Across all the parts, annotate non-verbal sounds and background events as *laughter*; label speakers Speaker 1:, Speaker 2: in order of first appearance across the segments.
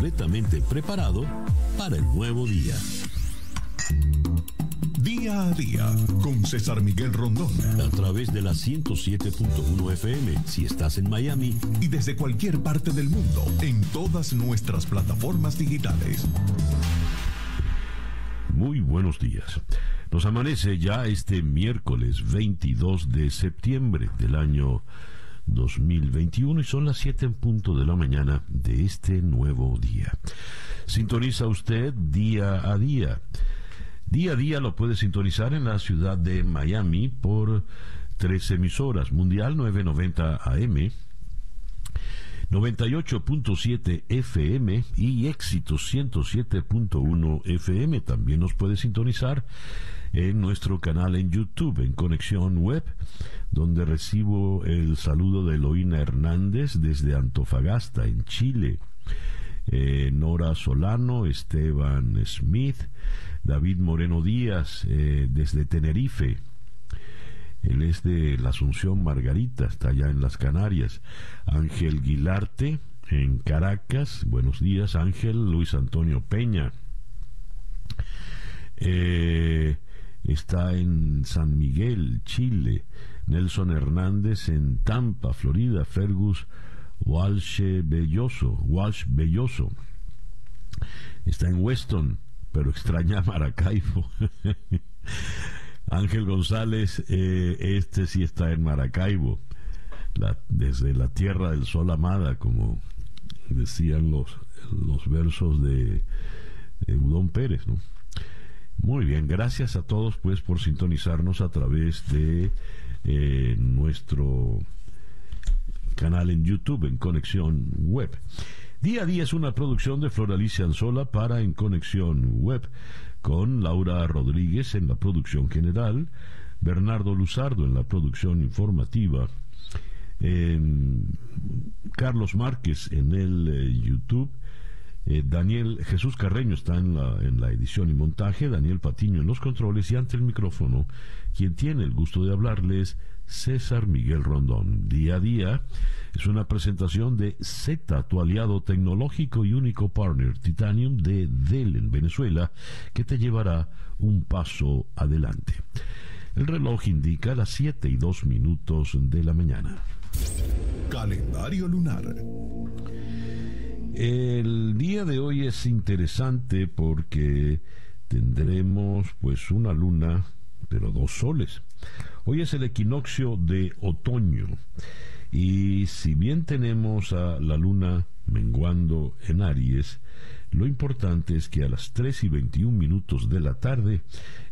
Speaker 1: completamente preparado para el nuevo día.
Speaker 2: Día a día con César Miguel Rondón.
Speaker 1: A través de la 107.1 FM si estás en Miami.
Speaker 2: Y desde cualquier parte del mundo en todas nuestras plataformas digitales.
Speaker 1: Muy buenos días. Nos amanece ya este miércoles 22 de septiembre del año 2021 y son las 7 en punto de la mañana de este nuevo día. Sintoniza usted día a día. Día a día lo puede sintonizar en la ciudad de Miami por tres emisoras, Mundial 990 AM, 98.7 FM y Éxito 107.1 FM. También nos puede sintonizar en nuestro canal en YouTube, en Conexión Web, donde recibo el saludo de Eloína Hernández desde Antofagasta, en Chile. Eh, Nora Solano, Esteban Smith, David Moreno Díaz eh, desde Tenerife. Él es de la Asunción Margarita, está allá en las Canarias. Ángel Guilarte en Caracas. Buenos días, Ángel. Luis Antonio Peña. Eh, está en San Miguel, Chile. Nelson Hernández en Tampa, Florida. Fergus Walsh Belloso. Walsh Belloso. Está en Weston, pero extraña Maracaibo. *laughs* Ángel González, eh, este sí está en Maracaibo, desde la tierra del sol amada, como decían los, los versos de, Udón Pérez. Muy bien, gracias a todos pues por sintonizarnos a través de eh, nuestro canal en YouTube, en Conexión Web. Día a día es una producción de Floralicia Anzola para En Conexión Web, con Laura Rodríguez en la producción general, Bernardo Luzardo en la producción informativa, Carlos Márquez en el eh, YouTube, eh, Daniel Jesús Carreño está en la, en la edición y montaje, Daniel Patiño en los controles y ante el micrófono, quien tiene el gusto de hablarles, César Miguel Rondón. Día a día es una presentación de Z, tu aliado tecnológico y único partner Titanium de Dell en Venezuela, que te llevará un paso adelante. El reloj indica las 7 y 2 minutos de la mañana.
Speaker 2: Calendario lunar.
Speaker 1: El día de hoy es interesante porque tendremos pues una luna, pero dos soles. Hoy es el equinoccio de otoño y si bien tenemos a la luna menguando en Aries, lo importante es que a las 3 y 21 minutos de la tarde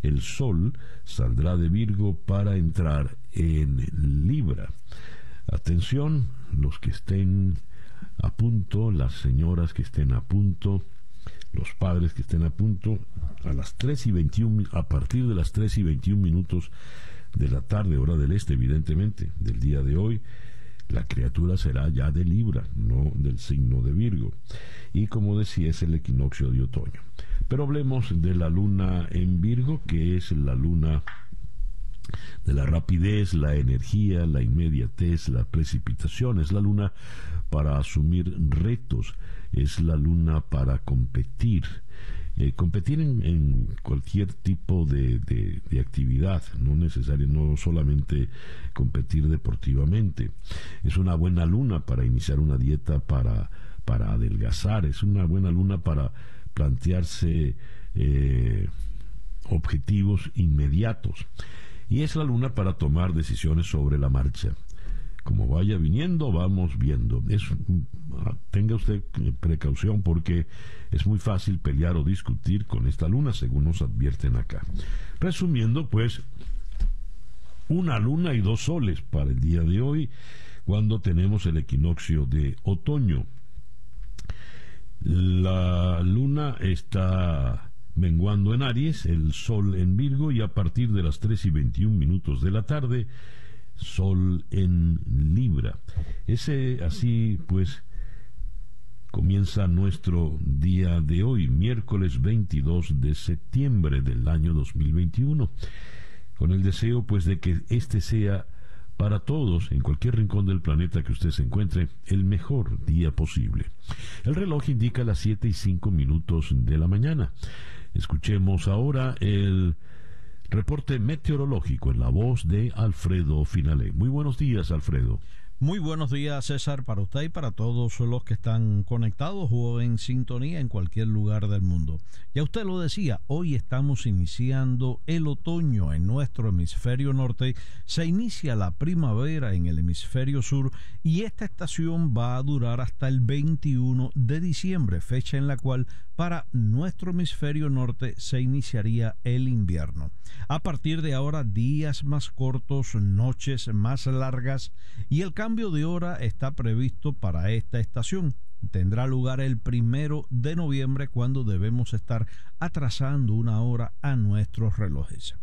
Speaker 1: el sol saldrá de Virgo para entrar en Libra. Atención, los que estén a punto, las señoras que estén a punto, los padres que estén a punto, a las 3 y 21, a partir de las 3 y 21 minutos de la tarde, hora del este, evidentemente, del día de hoy, la criatura será ya de Libra, no del signo de Virgo. Y como decía, es el equinoccio de otoño. Pero hablemos de la luna en Virgo, que es la luna de la rapidez, la energía, la inmediatez, la precipitación. Es la luna para asumir retos, es la luna para competir. Eh, competir en, cualquier tipo de, de, actividad, no necesario, no solamente competir deportivamente. Es una buena luna para iniciar una dieta para, para adelgazar, es una buena luna para plantearse eh, objetivos inmediatos. Y es la luna para tomar decisiones sobre la marcha como vaya viniendo, vamos viendo. Tenga usted precaución porque es muy fácil pelear o discutir con esta luna, según nos advierten acá. Resumiendo, pues, una luna y dos soles para el día de hoy, cuando tenemos el equinoccio de otoño. La luna está menguando en Aries, el sol en Virgo y a partir de las 3 y 21 minutos de la tarde Sol en Libra. Ese así pues comienza nuestro día de hoy, miércoles 22 de septiembre del año 2021, con el deseo pues de que este sea para todos, en cualquier rincón del planeta que usted se encuentre, el mejor día posible. El reloj indica las 7 y 5 minutos de la mañana. Escuchemos ahora el reporte meteorológico en la voz de Alfredo Finale. Muy buenos días, Alfredo.
Speaker 3: Muy buenos días, César, para usted y para todos los que están conectados o en sintonía en cualquier lugar del mundo. Ya usted lo decía, hoy estamos iniciando el otoño en nuestro hemisferio norte, se inicia la primavera en el hemisferio sur y esta estación va a durar hasta el 21 de diciembre, fecha en la cual para nuestro hemisferio norte se iniciaría el invierno. A partir de ahora, días más cortos, noches más largas y el cambio de hora está previsto para esta estación. Tendrá lugar el primero de noviembre cuando debemos estar atrasando una hora a nuestros relojes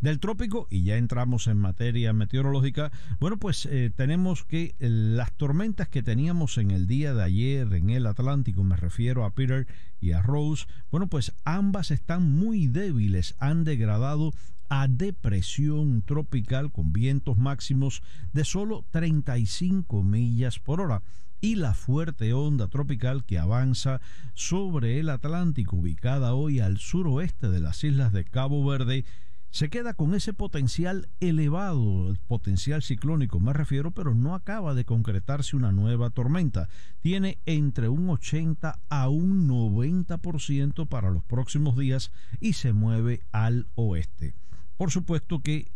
Speaker 3: del trópico y ya entramos en materia meteorológica. Bueno, pues eh, tenemos que eh, las tormentas que teníamos en el día de ayer en el Atlántico, me refiero a Peter y a Rose, bueno, pues ambas están muy débiles, han degradado a depresión tropical con vientos máximos de solo 35 millas por hora y la fuerte onda tropical que avanza sobre el Atlántico ubicada hoy al suroeste de las islas de Cabo Verde se queda con ese potencial elevado, potencial ciclónico me refiero, pero no acaba de concretarse una nueva tormenta. Tiene entre un 80 a un 90% para los próximos días y se mueve al oeste. Por supuesto que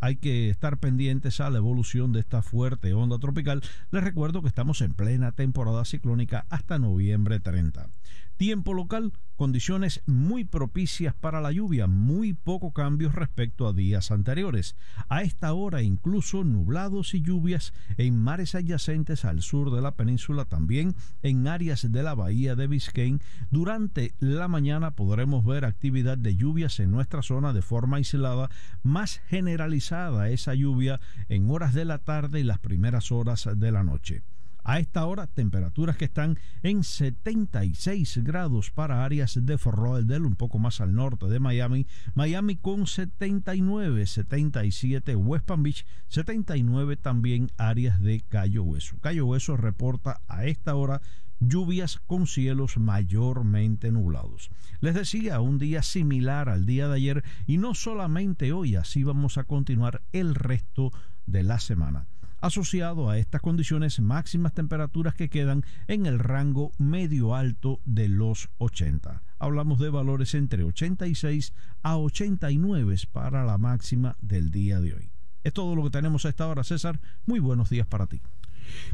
Speaker 3: hay que estar pendientes a la evolución de esta fuerte onda tropical. Les recuerdo que estamos en plena temporada ciclónica hasta noviembre 30. Tiempo local, condiciones muy propicias para la lluvia, muy poco cambios respecto a días anteriores. A esta hora incluso nublados y lluvias en mares adyacentes al sur de la península, también en áreas de la bahía de Biscayne. Durante la mañana podremos ver actividad de lluvias en nuestra zona de forma aislada, más generalizada esa lluvia en horas de la tarde y las primeras horas de la noche. A esta hora, temperaturas que están en 76 grados para áreas de Fort Lauderdale, un poco más al norte de Miami. Miami con 79, 77 West Palm Beach, 79 también áreas de Cayo Hueso. Cayo Hueso reporta a esta hora lluvias con cielos mayormente nublados. Les decía, un día similar al día de ayer y no solamente hoy, así vamos a continuar el resto de la semana asociado a estas condiciones máximas temperaturas que quedan en el rango medio alto de los 80. Hablamos de valores entre 86 a 89 para la máxima del día de hoy. Es todo lo que tenemos a esta hora, César. Muy buenos días para ti.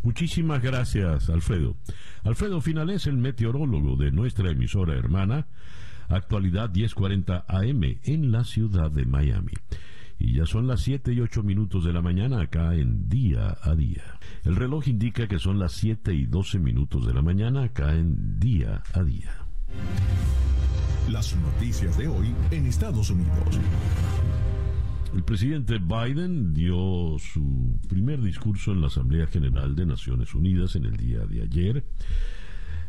Speaker 1: Muchísimas gracias, Alfredo. Alfredo Final es el meteorólogo de nuestra emisora hermana, actualidad 1040 AM en la ciudad de Miami. Y ya son las 7 y 8 minutos de la mañana acá en día a día. El reloj indica que son las 7 y 12 minutos de la mañana acá en día a día.
Speaker 2: Las noticias de hoy en Estados Unidos.
Speaker 1: El presidente Biden dio su primer discurso en la Asamblea General de Naciones Unidas en el día de ayer.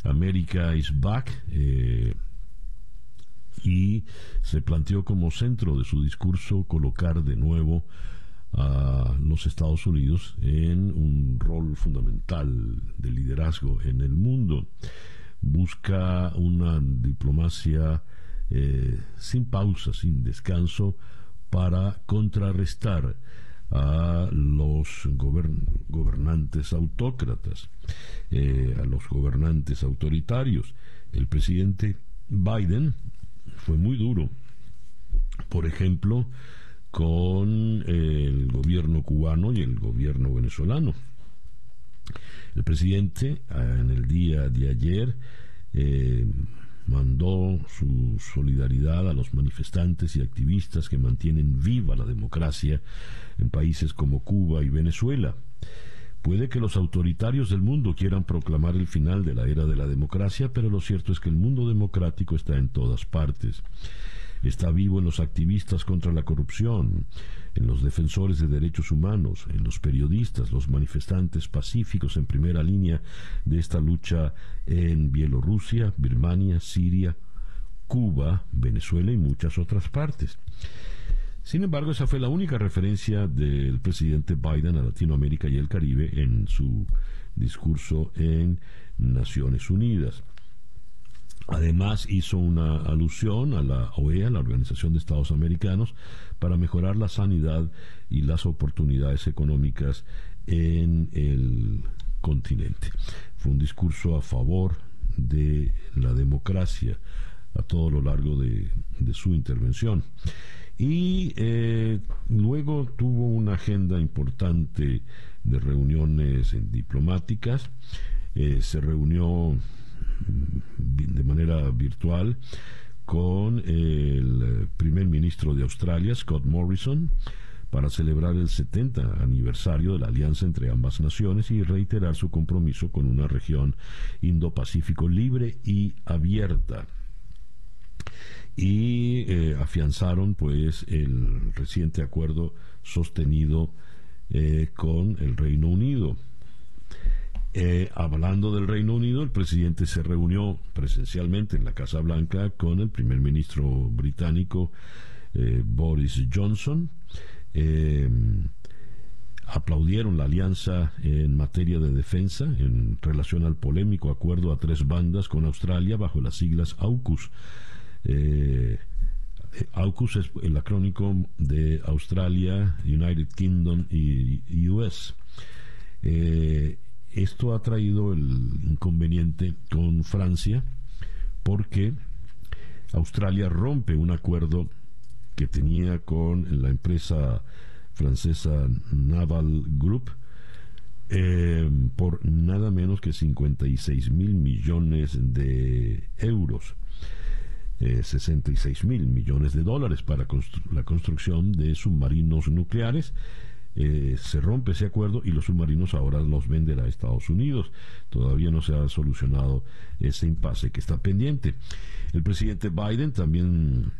Speaker 1: America is back. Eh, y se planteó como centro de su discurso colocar de nuevo a los Estados Unidos en un rol fundamental de liderazgo en el mundo. Busca una diplomacia eh, sin pausa, sin descanso, para contrarrestar a los gobernantes autócratas, eh, a los gobernantes autoritarios. El presidente Biden fue muy duro. Por ejemplo, con el gobierno cubano y el gobierno venezolano. El presidente en el día de ayer eh, mandó su solidaridad a los manifestantes y activistas que mantienen viva la democracia en países como Cuba y Venezuela. Puede que los autoritarios del mundo quieran proclamar el final de la era de la democracia, pero lo cierto es que el mundo democrático está en todas partes. Está vivo en los activistas contra la corrupción, en los defensores de derechos humanos, en los periodistas, los manifestantes pacíficos en primera línea de esta lucha en Bielorrusia, Birmania, Siria, Cuba, Venezuela y muchas otras partes. Sin embargo, esa fue la única referencia del presidente Biden a Latinoamérica y el Caribe en su discurso en Naciones Unidas. Además, hizo una alusión a la OEA, la Organización de Estados Americanos, para mejorar la sanidad y las oportunidades económicas en el continente. Fue un discurso a favor de la democracia a todo lo largo de, su intervención. Y eh, luego tuvo una agenda importante de reuniones diplomáticas. Eh, se reunió mm, de manera virtual con el primer ministro de Australia, Scott Morrison, para celebrar el 70 aniversario de la alianza entre ambas naciones y reiterar su compromiso con una región Indo-Pacífico libre y abierta. Y eh, afianzaron pues el reciente acuerdo sostenido eh, con el Reino Unido. Eh, hablando del Reino Unido, el presidente se reunió presencialmente en la Casa Blanca con el primer ministro británico Boris Johnson aplaudieron la alianza en materia de defensa en relación al polémico acuerdo a tres bandas con Australia bajo las siglas AUKUS. Eh, AUKUS es el acrónico de Australia, United Kingdom y US. Eh, esto ha traído el inconveniente con Francia porque Australia rompe un acuerdo que tenía con la empresa francesa Naval Group eh, por nada menos que 56 mil millones de euros. 66 eh, mil millones de dólares para la construcción de submarinos nucleares. Eh, se rompe ese acuerdo y los submarinos ahora los venderá a Estados Unidos. Todavía no se ha solucionado ese impasse que está pendiente. El presidente Biden también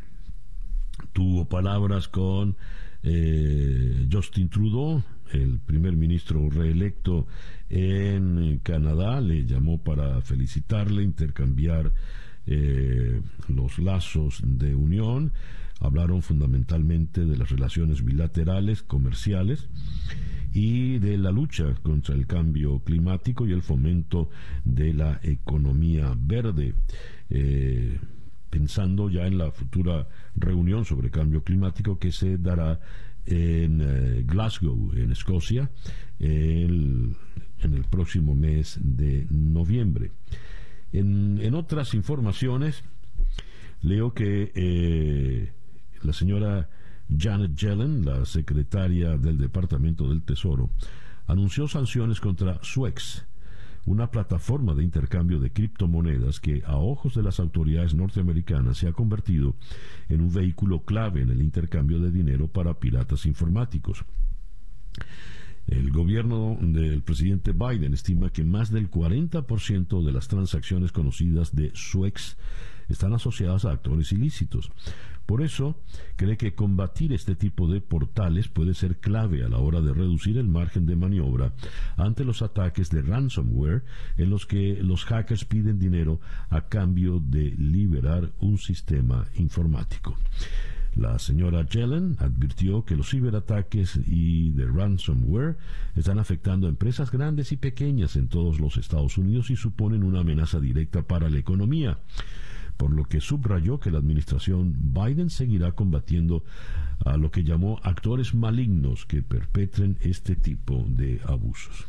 Speaker 1: tuvo palabras con eh, Justin Trudeau, el primer ministro reelecto en Canadá, le llamó para felicitarle, intercambiar eh, los lazos de unión, hablaron fundamentalmente de las relaciones bilaterales, comerciales y de la lucha contra el cambio climático y el fomento de la economía verde. Eh, pensando ya en la futura reunión sobre cambio climático que se dará en eh, Glasgow, en Escocia, en el próximo mes de noviembre. En, otras informaciones, leo que eh, la señora Janet Yellen, la secretaria del Departamento del Tesoro, anunció sanciones contra Suex, una plataforma de intercambio de criptomonedas que a ojos de las autoridades norteamericanas se ha convertido en un vehículo clave en el intercambio de dinero para piratas informáticos. El gobierno del presidente Biden estima que más del 40% de las transacciones conocidas de SUEX están asociadas a actores ilícitos. Por eso, cree que combatir este tipo de portales puede ser clave a la hora de reducir el margen de maniobra ante los ataques de ransomware en los que los hackers piden dinero a cambio de liberar un sistema informático. La señora Yellen advirtió que los ciberataques y de ransomware están afectando a empresas grandes y pequeñas en todos los Estados Unidos y suponen una amenaza directa para la economía por lo que subrayó que la administración Biden seguirá combatiendo a lo que llamó actores malignos que perpetren este tipo de abusos.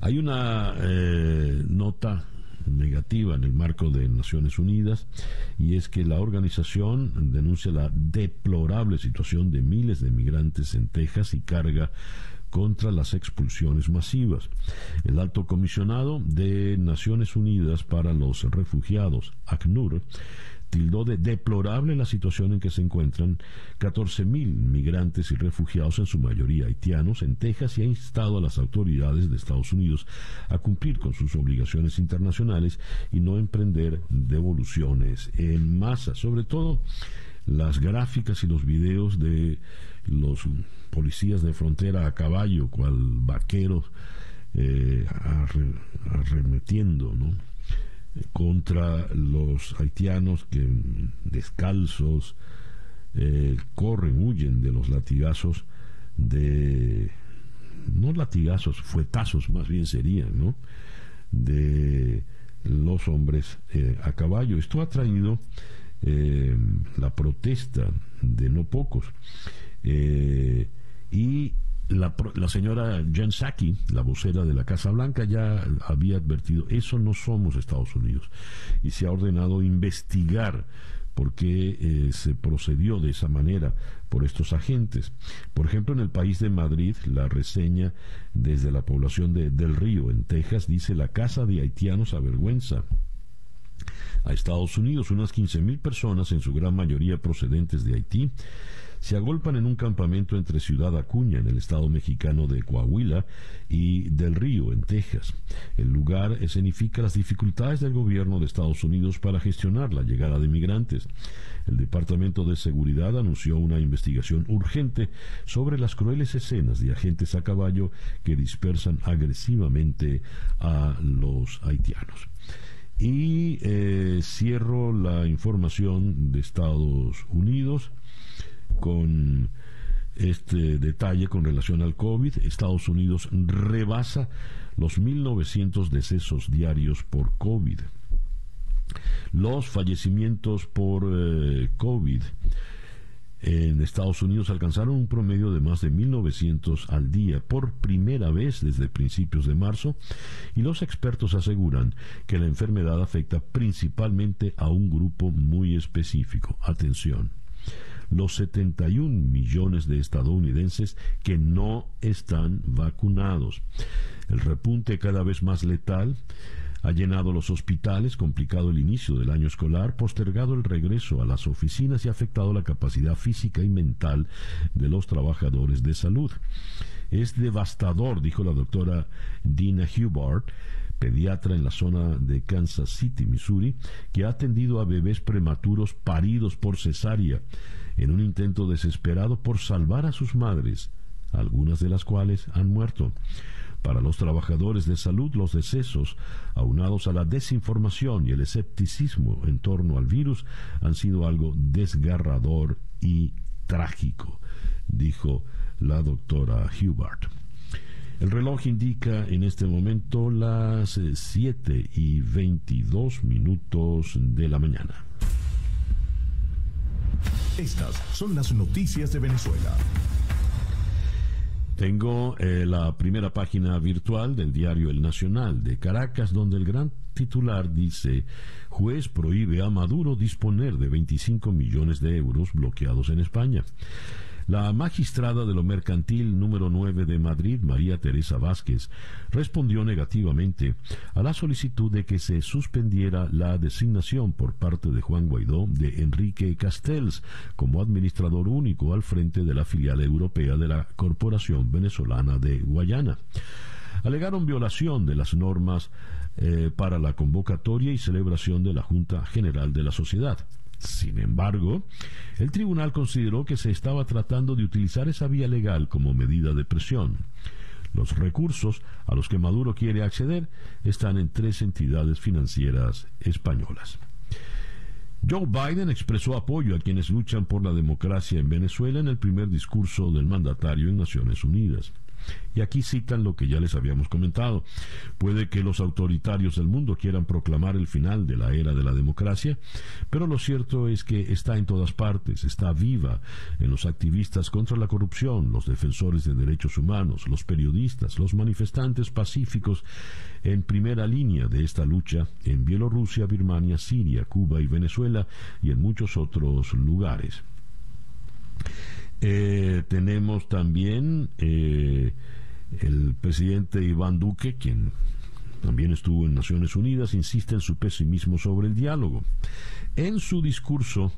Speaker 1: Hay una eh, nota negativa en el marco de Naciones Unidas y es que la organización denuncia la deplorable situación de miles de migrantes en Texas y carga contra las expulsiones masivas. El alto comisionado de Naciones Unidas para los Refugiados, ACNUR, tildó de deplorable la situación en que se encuentran 14.000 migrantes y refugiados, en su mayoría haitianos, en Texas y ha instado a las autoridades de Estados Unidos a cumplir con sus obligaciones internacionales y no emprender devoluciones en masa. Sobre todo, las gráficas y los videos de los policías de frontera a caballo, cual vaqueros eh, arremetiendo contra los haitianos que descalzos eh, corren, huyen de los latigazos de, no latigazos, fuetazos más bien serían, ¿no? De los hombres eh, a caballo. Esto ha traído eh, la protesta de no pocos. y la, la, señora Jen Psaki, la vocera de la Casa Blanca, ya había advertido, eso no somos Estados Unidos. Y se ha ordenado investigar por qué eh, se procedió de esa manera por estos agentes. Por ejemplo, en el país de Madrid, la reseña desde la población de Del Río, en Texas, dice la casa de haitianos avergüenza a Estados Unidos, unas 15.000 personas, en su gran mayoría procedentes de Haití, se agolpan en un campamento entre Ciudad Acuña, en el estado mexicano de Coahuila, y Del Río, en Texas. El lugar escenifica las dificultades del gobierno de Estados Unidos para gestionar la llegada de migrantes. El Departamento de Seguridad anunció una investigación urgente sobre las crueles escenas de agentes a caballo que dispersan agresivamente a los haitianos. Y eh, cierro la información de Estados Unidos con este detalle con relación al COVID. Estados Unidos rebasa los 1.900 decesos diarios por COVID. Los fallecimientos por eh, COVID en Estados Unidos alcanzaron un promedio de más de 1.900 al día por primera vez desde principios de marzo y los expertos aseguran que la enfermedad afecta principalmente a un grupo muy específico. Atención los 71 millones de estadounidenses que no están vacunados. El repunte cada vez más letal ha llenado los hospitales, complicado el inicio del año escolar, postergado el regreso a las oficinas y afectado la capacidad física y mental de los trabajadores de salud. Es devastador, dijo la doctora Dina Hubart, pediatra en la zona de Kansas City, Missouri, que ha atendido a bebés prematuros paridos por cesárea en un intento desesperado por salvar a sus madres, algunas de las cuales han muerto. Para los trabajadores de salud, los decesos, aunados a la desinformación y el escepticismo en torno al virus, han sido algo desgarrador y trágico, dijo la doctora Hubert. El reloj indica en este momento las 7 y 22 minutos de la mañana.
Speaker 2: Estas son las noticias de Venezuela.
Speaker 1: Tengo eh, la primera página virtual del diario El Nacional de Caracas, donde el gran titular dice, juez prohíbe a Maduro disponer de 25 millones de euros bloqueados en España. La magistrada de lo mercantil número 9 de Madrid, María Teresa Vázquez, respondió negativamente a la solicitud de que se suspendiera la designación por parte de Juan Guaidó de Enrique Castells como administrador único al frente de la filial europea de la Corporación Venezolana de Guayana. Alegaron violación de las normas eh, para la convocatoria y celebración de la Junta General de la Sociedad. Sin embargo, el tribunal consideró que se estaba tratando de utilizar esa vía legal como medida de presión. Los recursos a los que Maduro quiere acceder están en tres entidades financieras españolas. Joe Biden expresó apoyo a quienes luchan por la democracia en Venezuela en el primer discurso del mandatario en Naciones Unidas. Y aquí citan lo que ya les habíamos comentado. Puede que los autoritarios del mundo quieran proclamar el final de la era de la democracia, pero lo cierto es que está en todas partes, está viva en los activistas contra la corrupción, los defensores de derechos humanos, los periodistas, los manifestantes pacíficos en primera línea de esta lucha en Bielorrusia, Birmania, Siria, Cuba y Venezuela y en muchos otros lugares. Eh, tenemos también eh, el presidente Iván Duque, quien también estuvo en Naciones Unidas, insiste en su pesimismo sobre el diálogo. En su discurso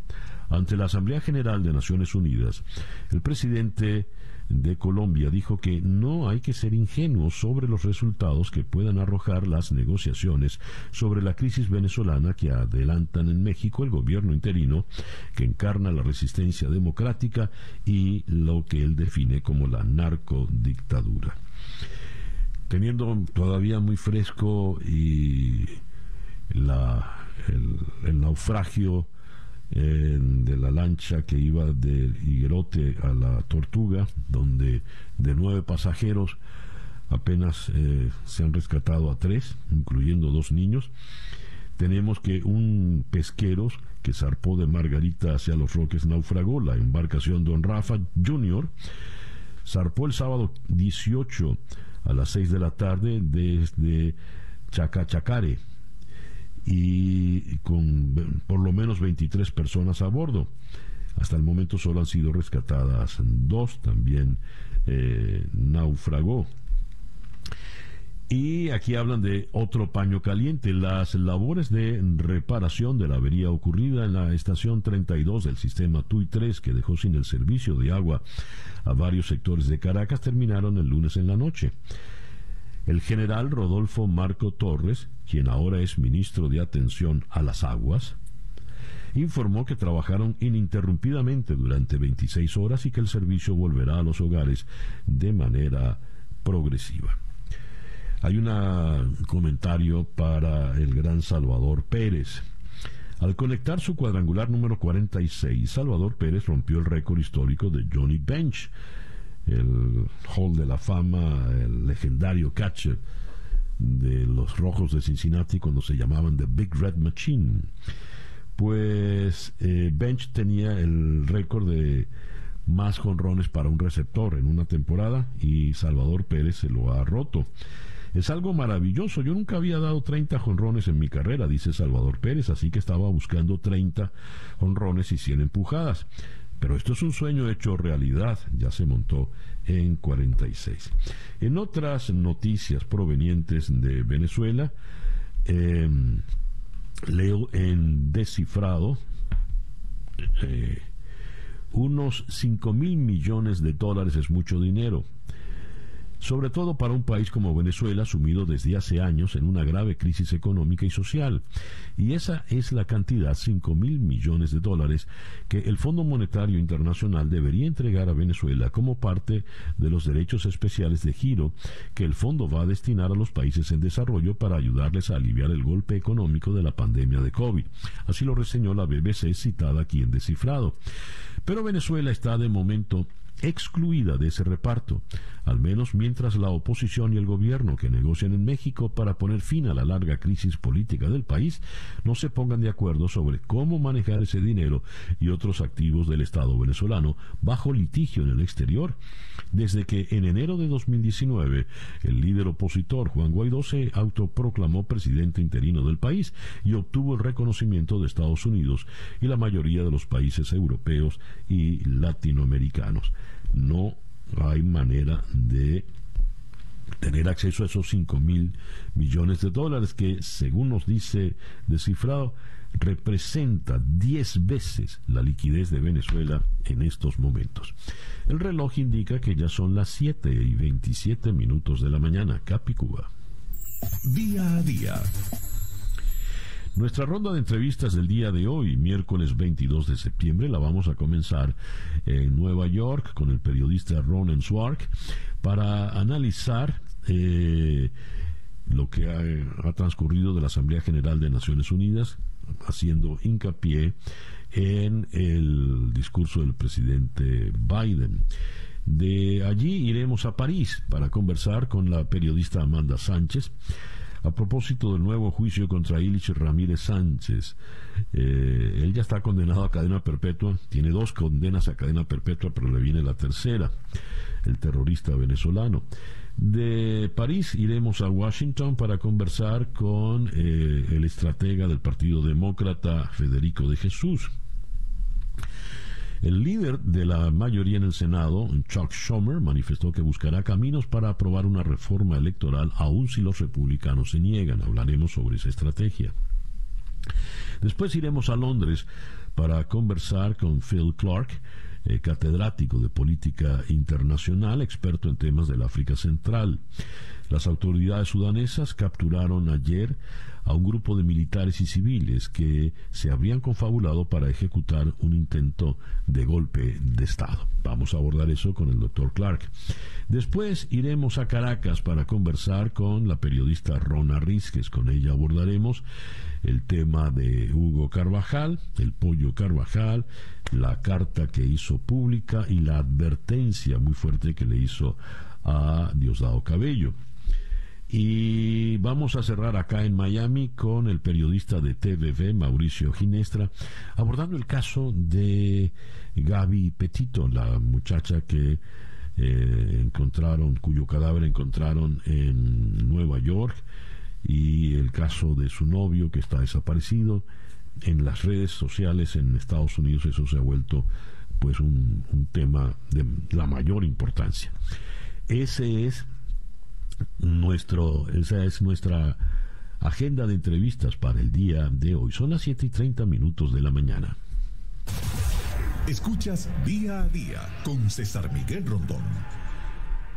Speaker 1: ante la Asamblea General de Naciones Unidas, el presidente de Colombia dijo que no hay que ser ingenuos sobre los resultados que puedan arrojar las negociaciones sobre la crisis venezolana que adelantan en México el gobierno interino que encarna la resistencia democrática y lo que él define como la narcodictadura. Teniendo todavía muy fresco el, el naufragio de la lancha que iba de Higuerote a la Tortuga, donde de nueve pasajeros apenas eh, se han rescatado a tres, incluyendo dos niños. Tenemos que un pesquero que zarpó de Margarita hacia los Roques naufragó, la embarcación Don Rafa Jr. zarpó el sábado 18 a las 6 de la tarde desde Chacachacare y con por lo menos 23 personas a bordo. Hasta el momento solo han sido rescatadas dos, también eh, naufragó. Y aquí hablan de otro paño caliente, las labores de reparación de la avería ocurrida en la estación 32 del sistema TUI 3 que dejó sin el servicio de agua a varios sectores de Caracas terminaron el lunes en la noche. El general Rodolfo Marco Torres, quien ahora es ministro de Atención a las Aguas, informó que trabajaron ininterrumpidamente durante 26 horas y que el servicio volverá a los hogares de manera progresiva. Hay un comentario para el gran Salvador Pérez. Al conectar su cuadrangular número 46, Salvador Pérez rompió el récord histórico de Johnny Bench el Hall de la Fama, el legendario catcher de los Rojos de Cincinnati cuando se llamaban The Big Red Machine. Pues eh, Bench tenía el récord de más jonrones para un receptor en una temporada y Salvador Pérez se lo ha roto. Es algo maravilloso. Yo nunca había dado 30 jonrones en mi carrera, dice Salvador Pérez, así que estaba buscando 30 jonrones y 100 empujadas. Pero esto es un sueño hecho realidad, ya se montó en 46. En otras noticias provenientes de Venezuela, em, leo en descifrado eh, unos 5 mil millones de dólares es mucho dinero sobre todo para un país como Venezuela, sumido desde hace años en una grave crisis económica y social. Y esa es la cantidad, 5 mil millones de dólares, que el Fondo Monetario Internacional debería entregar a Venezuela como parte de los derechos especiales de giro que el fondo va a destinar a los países en desarrollo para ayudarles a aliviar el golpe económico de la pandemia de COVID. Así lo reseñó la BBC citada aquí en Descifrado. Pero Venezuela está de momento excluida de ese reparto, al menos mientras la oposición y el gobierno que negocian en México para poner fin a la larga crisis política del país no se pongan de acuerdo sobre cómo manejar ese dinero y otros activos del Estado venezolano bajo litigio en el exterior, desde que en enero de 2019 el líder opositor Juan Guaidó se autoproclamó presidente interino del país y obtuvo el reconocimiento de Estados Unidos y la mayoría de los países europeos y latinoamericanos no hay manera de tener acceso a esos 5 mil millones de dólares que, según nos dice descifrado, representa 10 veces la liquidez de Venezuela en estos momentos. El reloj indica que ya son las 7 y 27 minutos de la mañana, Capicúa.
Speaker 2: Día a día
Speaker 1: nuestra ronda de entrevistas del día de hoy, miércoles 22 de septiembre, la vamos a comenzar en Nueva York con el periodista Ronan Swark para analizar eh, lo que ha, transcurrido de la Asamblea General de Naciones Unidas, haciendo hincapié en el discurso del presidente Biden. De allí iremos a París para conversar con la periodista Amanda Sánchez a propósito del nuevo juicio contra Ilich Ramírez Sánchez, eh, él ya está condenado a cadena perpetua, tiene dos condenas a cadena perpetua, pero le viene la tercera, el terrorista venezolano. De París iremos a Washington para conversar con eh, el estratega del Partido Demócrata, Federico de Jesús. El líder de la mayoría en el Senado, Chuck Schumer, manifestó que buscará caminos para aprobar una reforma electoral aun si los republicanos se niegan. Hablaremos sobre esa estrategia. Después iremos a Londres para conversar con Phil Clark, eh, catedrático de política internacional, experto en temas del África Central. Las autoridades sudanesas capturaron ayer a un grupo de militares y civiles que se habrían confabulado para ejecutar un intento de golpe de Estado. Vamos a abordar eso con el doctor Clark. Después iremos a Caracas para conversar con la periodista Rona Rizquez. Con ella abordaremos el tema de Hugo Carvajal, el pollo Carvajal, la carta que hizo pública y la advertencia muy fuerte que le hizo a Diosdado Cabello. Y vamos a cerrar acá en Miami con el periodista de TVV, Mauricio Ginestra, abordando el caso de Gaby Petito, la muchacha que eh, encontraron, cuyo cadáver encontraron en Nueva York, y el caso de su novio que está desaparecido. En las redes sociales en Estados Unidos eso se ha vuelto pues un, un tema de la mayor importancia. Ese es nuestro, esa es nuestra agenda de entrevistas para el día de hoy. Son las 7 y 30 minutos de la mañana.
Speaker 2: Escuchas día a día con César Miguel Rondón.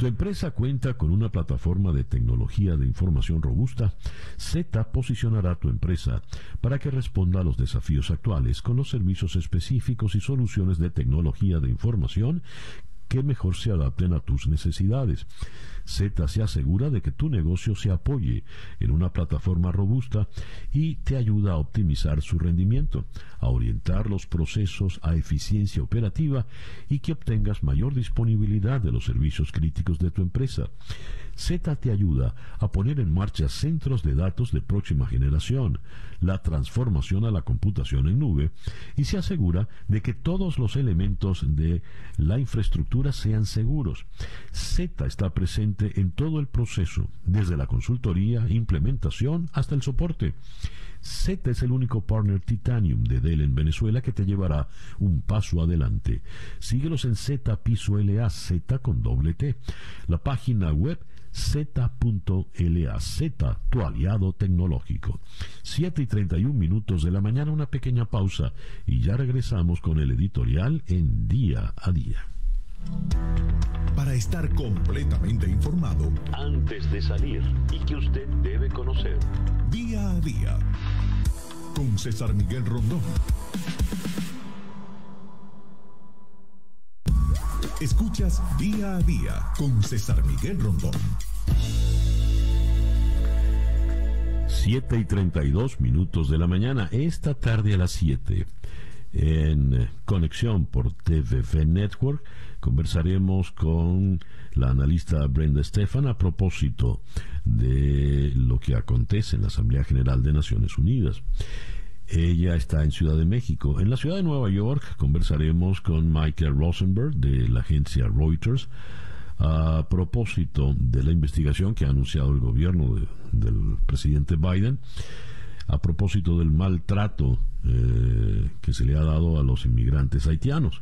Speaker 1: Tu empresa cuenta con una plataforma de tecnología de información robusta. Z posicionará tu empresa para que responda a los desafíos actuales con los servicios específicos y soluciones de tecnología de información que mejor se adapten a tus necesidades. Z se asegura de que tu negocio se apoye en una plataforma robusta y te ayuda a optimizar su rendimiento, a orientar los procesos a eficiencia operativa y que obtengas mayor disponibilidad de los servicios críticos de tu empresa. Z te ayuda a poner en marcha centros de datos de próxima generación, la transformación a la computación en nube y se asegura de que todos los elementos de la infraestructura sean seguros. Z está presente en todo el proceso, desde la consultoría, implementación hasta el soporte. Z es el único partner Titanium de Dell en Venezuela que te llevará un paso adelante. Síguelos en Z Piso LA, Z con doble T. La página web Z.LAZ, tu aliado tecnológico. 7 y 31 minutos de la mañana, una pequeña pausa y ya regresamos con el editorial en día a día.
Speaker 2: Para estar completamente informado,
Speaker 1: antes de salir y que usted debe conocer.
Speaker 2: Día a día, con César Miguel Rondón. Escuchas día a día con César Miguel Rondón.
Speaker 1: 7 y 32 minutos de la mañana, esta tarde a las 7, en conexión por TVF Network, conversaremos con la analista Brenda Stefan a propósito de lo que acontece en la Asamblea General de Naciones Unidas. Ella está en Ciudad de México. En la ciudad de Nueva York conversaremos con Michael Rosenberg de la agencia Reuters a propósito de la investigación que ha anunciado el gobierno del presidente Biden a propósito del maltrato eh, que se le ha dado a los inmigrantes haitianos.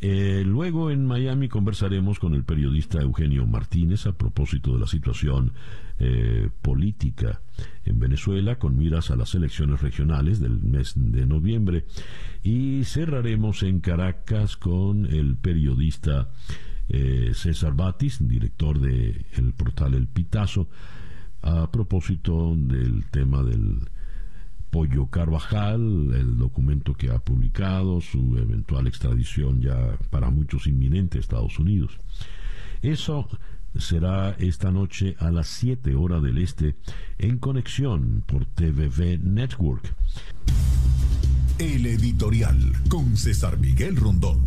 Speaker 1: Eh, luego en Miami conversaremos con el periodista Eugenio Martínez a propósito de la situación eh, política en Venezuela con miras a las elecciones regionales del mes de noviembre. Y cerraremos en Caracas con el periodista eh, César Batis, director del el portal El Pitazo, a propósito del tema del Pollo Carvajal, el documento que ha publicado, su eventual extradición ya para muchos inminente a Estados Unidos. Eso será esta noche a las 7 horas del este en conexión por TVV Network.
Speaker 2: El editorial con César Miguel Rondón.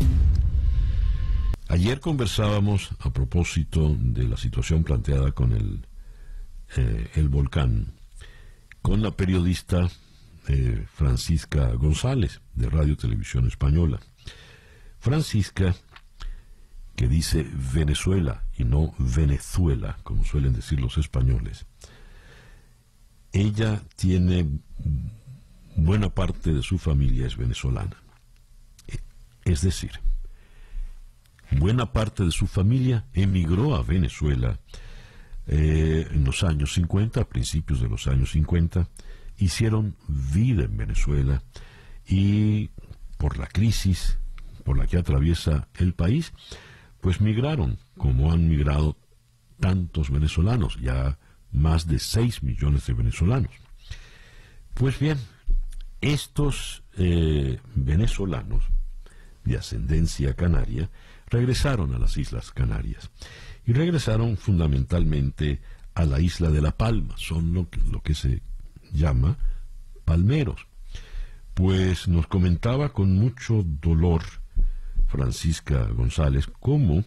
Speaker 1: Ayer conversábamos a propósito de la situación planteada con el, eh, el volcán, con la periodista Francisca González de Radio Televisión Española. Francisca, que dice Venezuela y no Venezuela, como suelen decir los españoles, ella tiene buena parte de su familia es venezolana. Es decir, buena parte de su familia emigró a Venezuela eh, en los años 50, a principios de los años 50, hicieron vida en Venezuela y por la crisis por la que atraviesa el país, pues migraron, como han migrado tantos venezolanos, ya más de 6 millones de venezolanos. Pues bien, estos eh, venezolanos de ascendencia canaria regresaron a las Islas Canarias y regresaron fundamentalmente a la isla de La Palma, son lo, lo que se llama palmeros. Pues nos comentaba con mucho dolor Francisca González cómo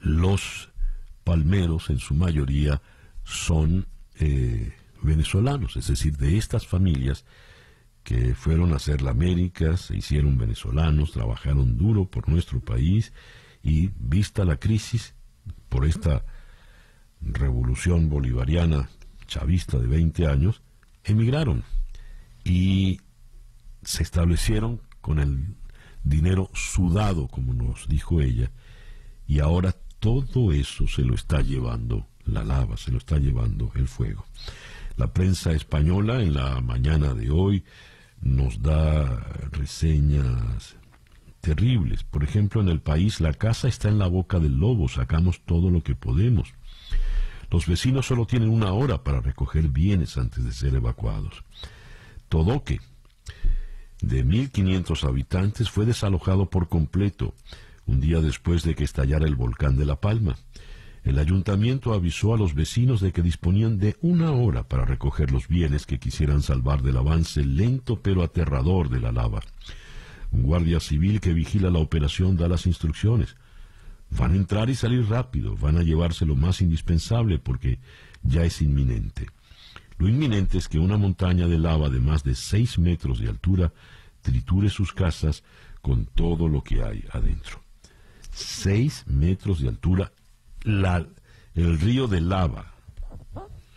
Speaker 1: los palmeros en su mayoría son eh, venezolanos, es decir, de estas familias que fueron a hacer la América, se hicieron venezolanos, trabajaron duro por nuestro país y vista la crisis por esta revolución bolivariana chavista de 20 años, emigraron y se establecieron con el dinero sudado, como nos dijo ella, y ahora todo eso se lo está llevando la lava, se lo está llevando el fuego. La prensa española en la mañana de hoy nos da reseñas terribles. Por ejemplo, en el país la casa está en la boca del lobo, sacamos todo lo que podemos. Los vecinos solo tienen una hora para recoger bienes antes de ser evacuados. Todoque, de 1.500 habitantes, fue desalojado por completo un día después de que estallara el volcán de La Palma. El ayuntamiento avisó a los vecinos de que disponían de una hora para recoger los bienes que quisieran salvar del avance lento pero aterrador de la lava. Un guardia civil que vigila la operación da las instrucciones. Van a entrar y salir rápido, van a llevarse lo más indispensable porque ya es inminente. Lo inminente es que una montaña de lava de más de seis metros de altura triture sus casas con todo lo que hay adentro. Seis metros de altura la, el río de lava.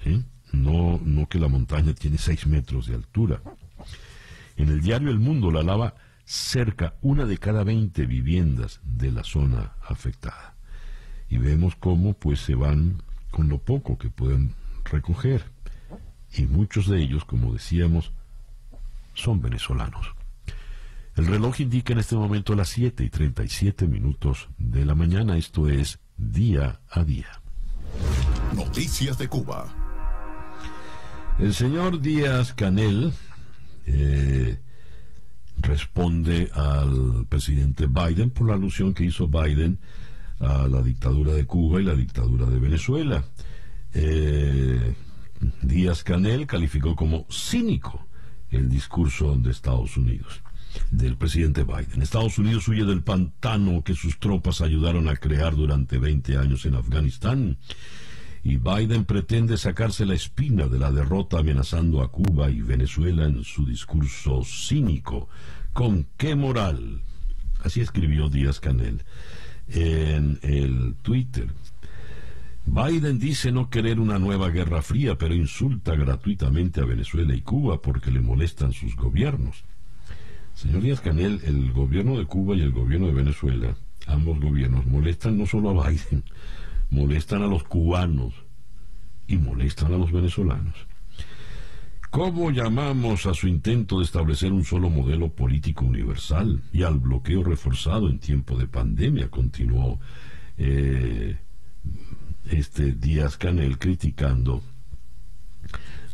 Speaker 1: ¿eh? No, no que la montaña tiene seis metros de altura. En el diario El Mundo, la lava cerca una de cada veinte viviendas de la zona afectada. Y vemos cómo pues se van con lo poco que pueden recoger. Y muchos de ellos, como decíamos, son venezolanos. El reloj indica en este momento las 7 y 37 minutos de la mañana. Esto es día a día.
Speaker 2: Noticias de Cuba.
Speaker 1: El señor Díaz Canel eh, responde al presidente Biden por la alusión que hizo Biden a la dictadura de Cuba y la dictadura de Venezuela. Eh, Díaz Canel calificó como cínico el discurso de Estados Unidos del presidente Biden. Estados Unidos huye del pantano que sus tropas ayudaron a crear durante 20 años en Afganistán. Y Biden pretende sacarse la espina de la derrota amenazando a Cuba y Venezuela en su discurso cínico. ¿Con qué moral? Así escribió Díaz Canel en el Twitter. Biden dice no querer una nueva guerra fría, pero insulta gratuitamente a Venezuela y Cuba porque le molestan sus gobiernos. Señor Díaz Canel, el gobierno de Cuba y el gobierno de Venezuela, ambos gobiernos, molestan no solo a Biden, molestan a los cubanos y molestan a los venezolanos. ¿Cómo llamamos a su intento de establecer un solo modelo político universal y al bloqueo reforzado en tiempo de pandemia? Continuó eh, este Díaz Canel criticando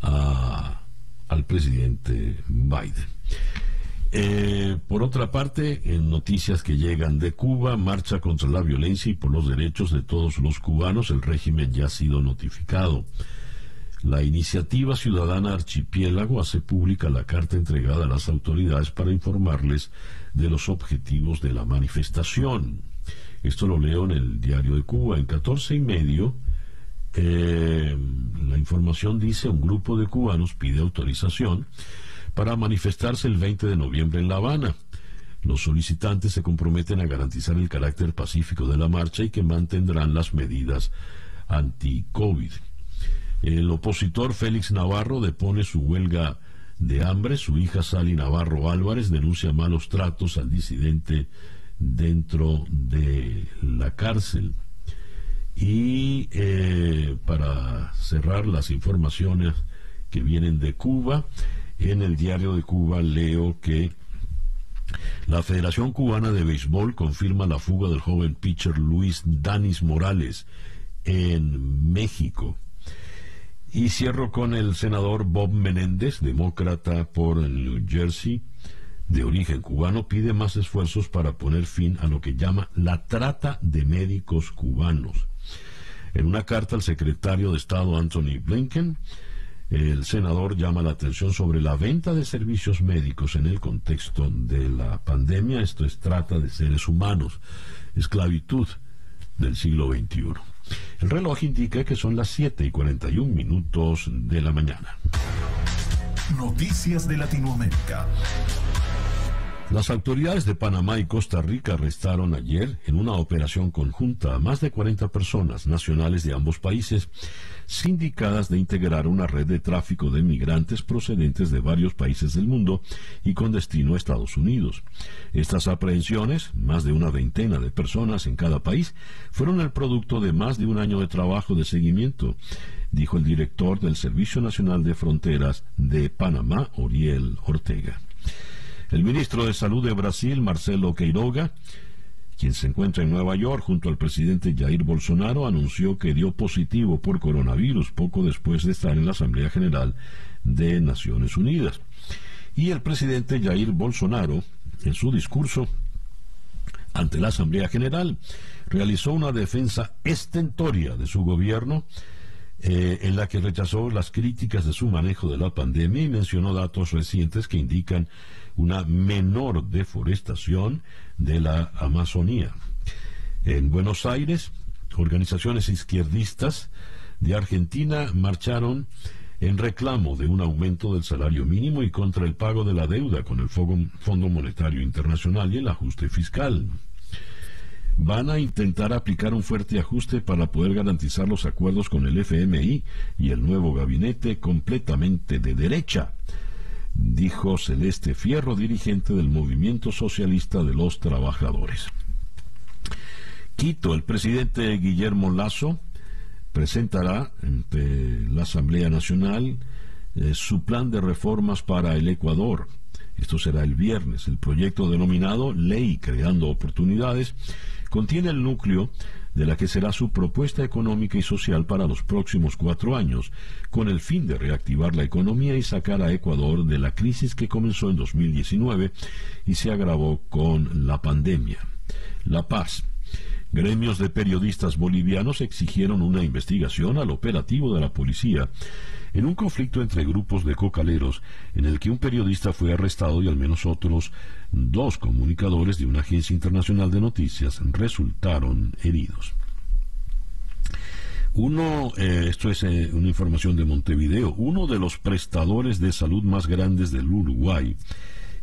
Speaker 1: al presidente Biden. Eh, por otra parte, en noticias que llegan de Cuba, marcha contra la violencia y por los derechos de todos los cubanos, el régimen ya ha sido notificado. La iniciativa ciudadana Archipiélago hace pública la carta entregada a las autoridades para informarles de los objetivos de la manifestación. Esto lo leo en el diario de Cuba, en 14 y medio. Eh, la información dice un grupo de cubanos pide autorización para manifestarse el 20 de noviembre en La Habana. Los solicitantes se comprometen a garantizar el carácter pacífico de la marcha y que mantendrán las medidas anti-COVID. El opositor Félix Navarro depone su huelga de hambre. Su hija Sally Navarro Álvarez denuncia malos tratos al disidente dentro de la cárcel. Y eh, para cerrar las informaciones que vienen de Cuba, en el diario de Cuba leo que la Federación Cubana de Béisbol confirma la fuga del joven pitcher Luis Danis Morales, en México. Y cierro con el senador Bob Menéndez, demócrata por New Jersey, de origen cubano, pide más esfuerzos para poner fin a lo que llama la trata de médicos cubanos. En una carta al secretario de Estado Anthony Blinken, el senador llama la atención sobre la venta de servicios médicos en el contexto de la pandemia. Esto es trata de seres humanos, esclavitud del siglo XXI. El reloj indica que son las 7 y 41 minutos de la mañana.
Speaker 2: Noticias de Latinoamérica.
Speaker 1: Las autoridades de Panamá y Costa Rica arrestaron ayer en una operación conjunta a más de 40 personas nacionales de ambos países sindicadas de integrar una red de tráfico de migrantes procedentes de varios países del mundo y con destino a Estados Unidos. Estas aprehensiones, más de una veintena de personas en cada país, fueron el producto de más de un año de trabajo de seguimiento, dijo el director del Servicio Nacional de Fronteras de Panamá, Oriel Ortega. El ministro de Salud de Brasil, Marcelo Queiroga, quien se encuentra en Nueva York junto al presidente Jair Bolsonaro, anunció que dio positivo por coronavirus poco después de estar en la Asamblea General de Naciones Unidas. Y el presidente Jair Bolsonaro, en su discurso ante la Asamblea General, realizó una defensa estentoria de su gobierno eh, en la que rechazó las críticas de su manejo de la pandemia y mencionó datos recientes que indican una menor deforestación de la Amazonía. En Buenos Aires, organizaciones izquierdistas de Argentina marcharon en reclamo de un aumento del salario mínimo y contra el pago de la deuda con el Fondo Monetario Internacional y el ajuste fiscal. Van a intentar aplicar un fuerte ajuste para poder garantizar los acuerdos con el FMI y el nuevo gabinete completamente de derecha dijo Celeste Fierro, dirigente del Movimiento Socialista de los Trabajadores. Quito, el presidente Guillermo Lazo presentará ante la Asamblea Nacional eh, su plan de reformas para el Ecuador. Esto será el viernes. El proyecto denominado Ley Creando Oportunidades contiene el núcleo de la que será su propuesta económica y social para los próximos cuatro años, con el fin de reactivar la economía y sacar a Ecuador de la crisis que comenzó en 2019 y se agravó con la pandemia. La Paz. Gremios de periodistas bolivianos exigieron una investigación al operativo de la policía en un conflicto entre grupos de cocaleros en el que un periodista fue arrestado y al menos otros dos comunicadores de una agencia internacional de noticias resultaron heridos. Uno, eh, esto es eh, una información de Montevideo, uno de los prestadores de salud más grandes del Uruguay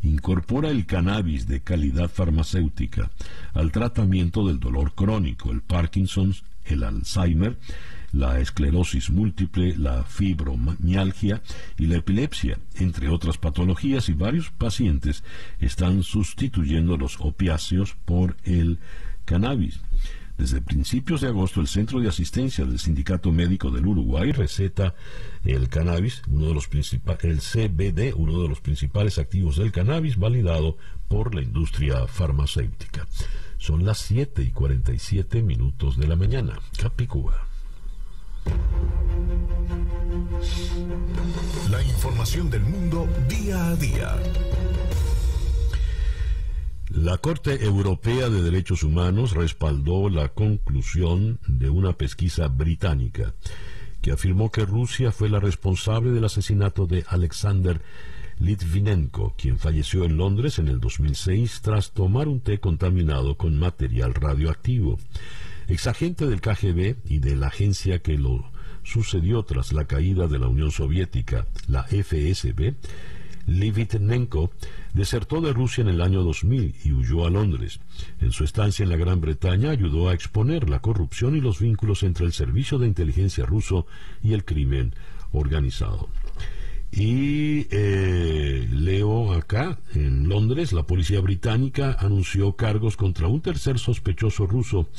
Speaker 1: incorpora el cannabis de calidad farmacéutica al tratamiento del dolor crónico, el Parkinson's, el Alzheimer, la esclerosis múltiple, la fibromialgia y la epilepsia, entre otras patologías, y varios pacientes están sustituyendo los opiáceos por el cannabis. Desde principios de agosto, el Centro de Asistencia del Sindicato Médico del Uruguay receta el cannabis, uno de los el CBD, uno de los principales activos del cannabis, validado por la industria farmacéutica. Son las 7 y 47 minutos de la mañana. Capicúa.
Speaker 2: La información del mundo día a día.
Speaker 1: La Corte Europea de Derechos Humanos respaldó la conclusión de una pesquisa británica que afirmó que Rusia fue la responsable del asesinato de Alexander Litvinenko, quien falleció en Londres en el 2006 tras tomar un té contaminado con material radioactivo. Exagente del KGB y de la agencia que lo sucedió tras la caída de la Unión Soviética, la FSB, Livitnenko desertó de Rusia en el año 2000 y huyó a Londres. En su estancia en la Gran Bretaña ayudó a exponer la corrupción y los vínculos entre el servicio de inteligencia ruso y el crimen organizado. Y eh, leo acá, en Londres, la policía británica anunció cargos contra un tercer sospechoso ruso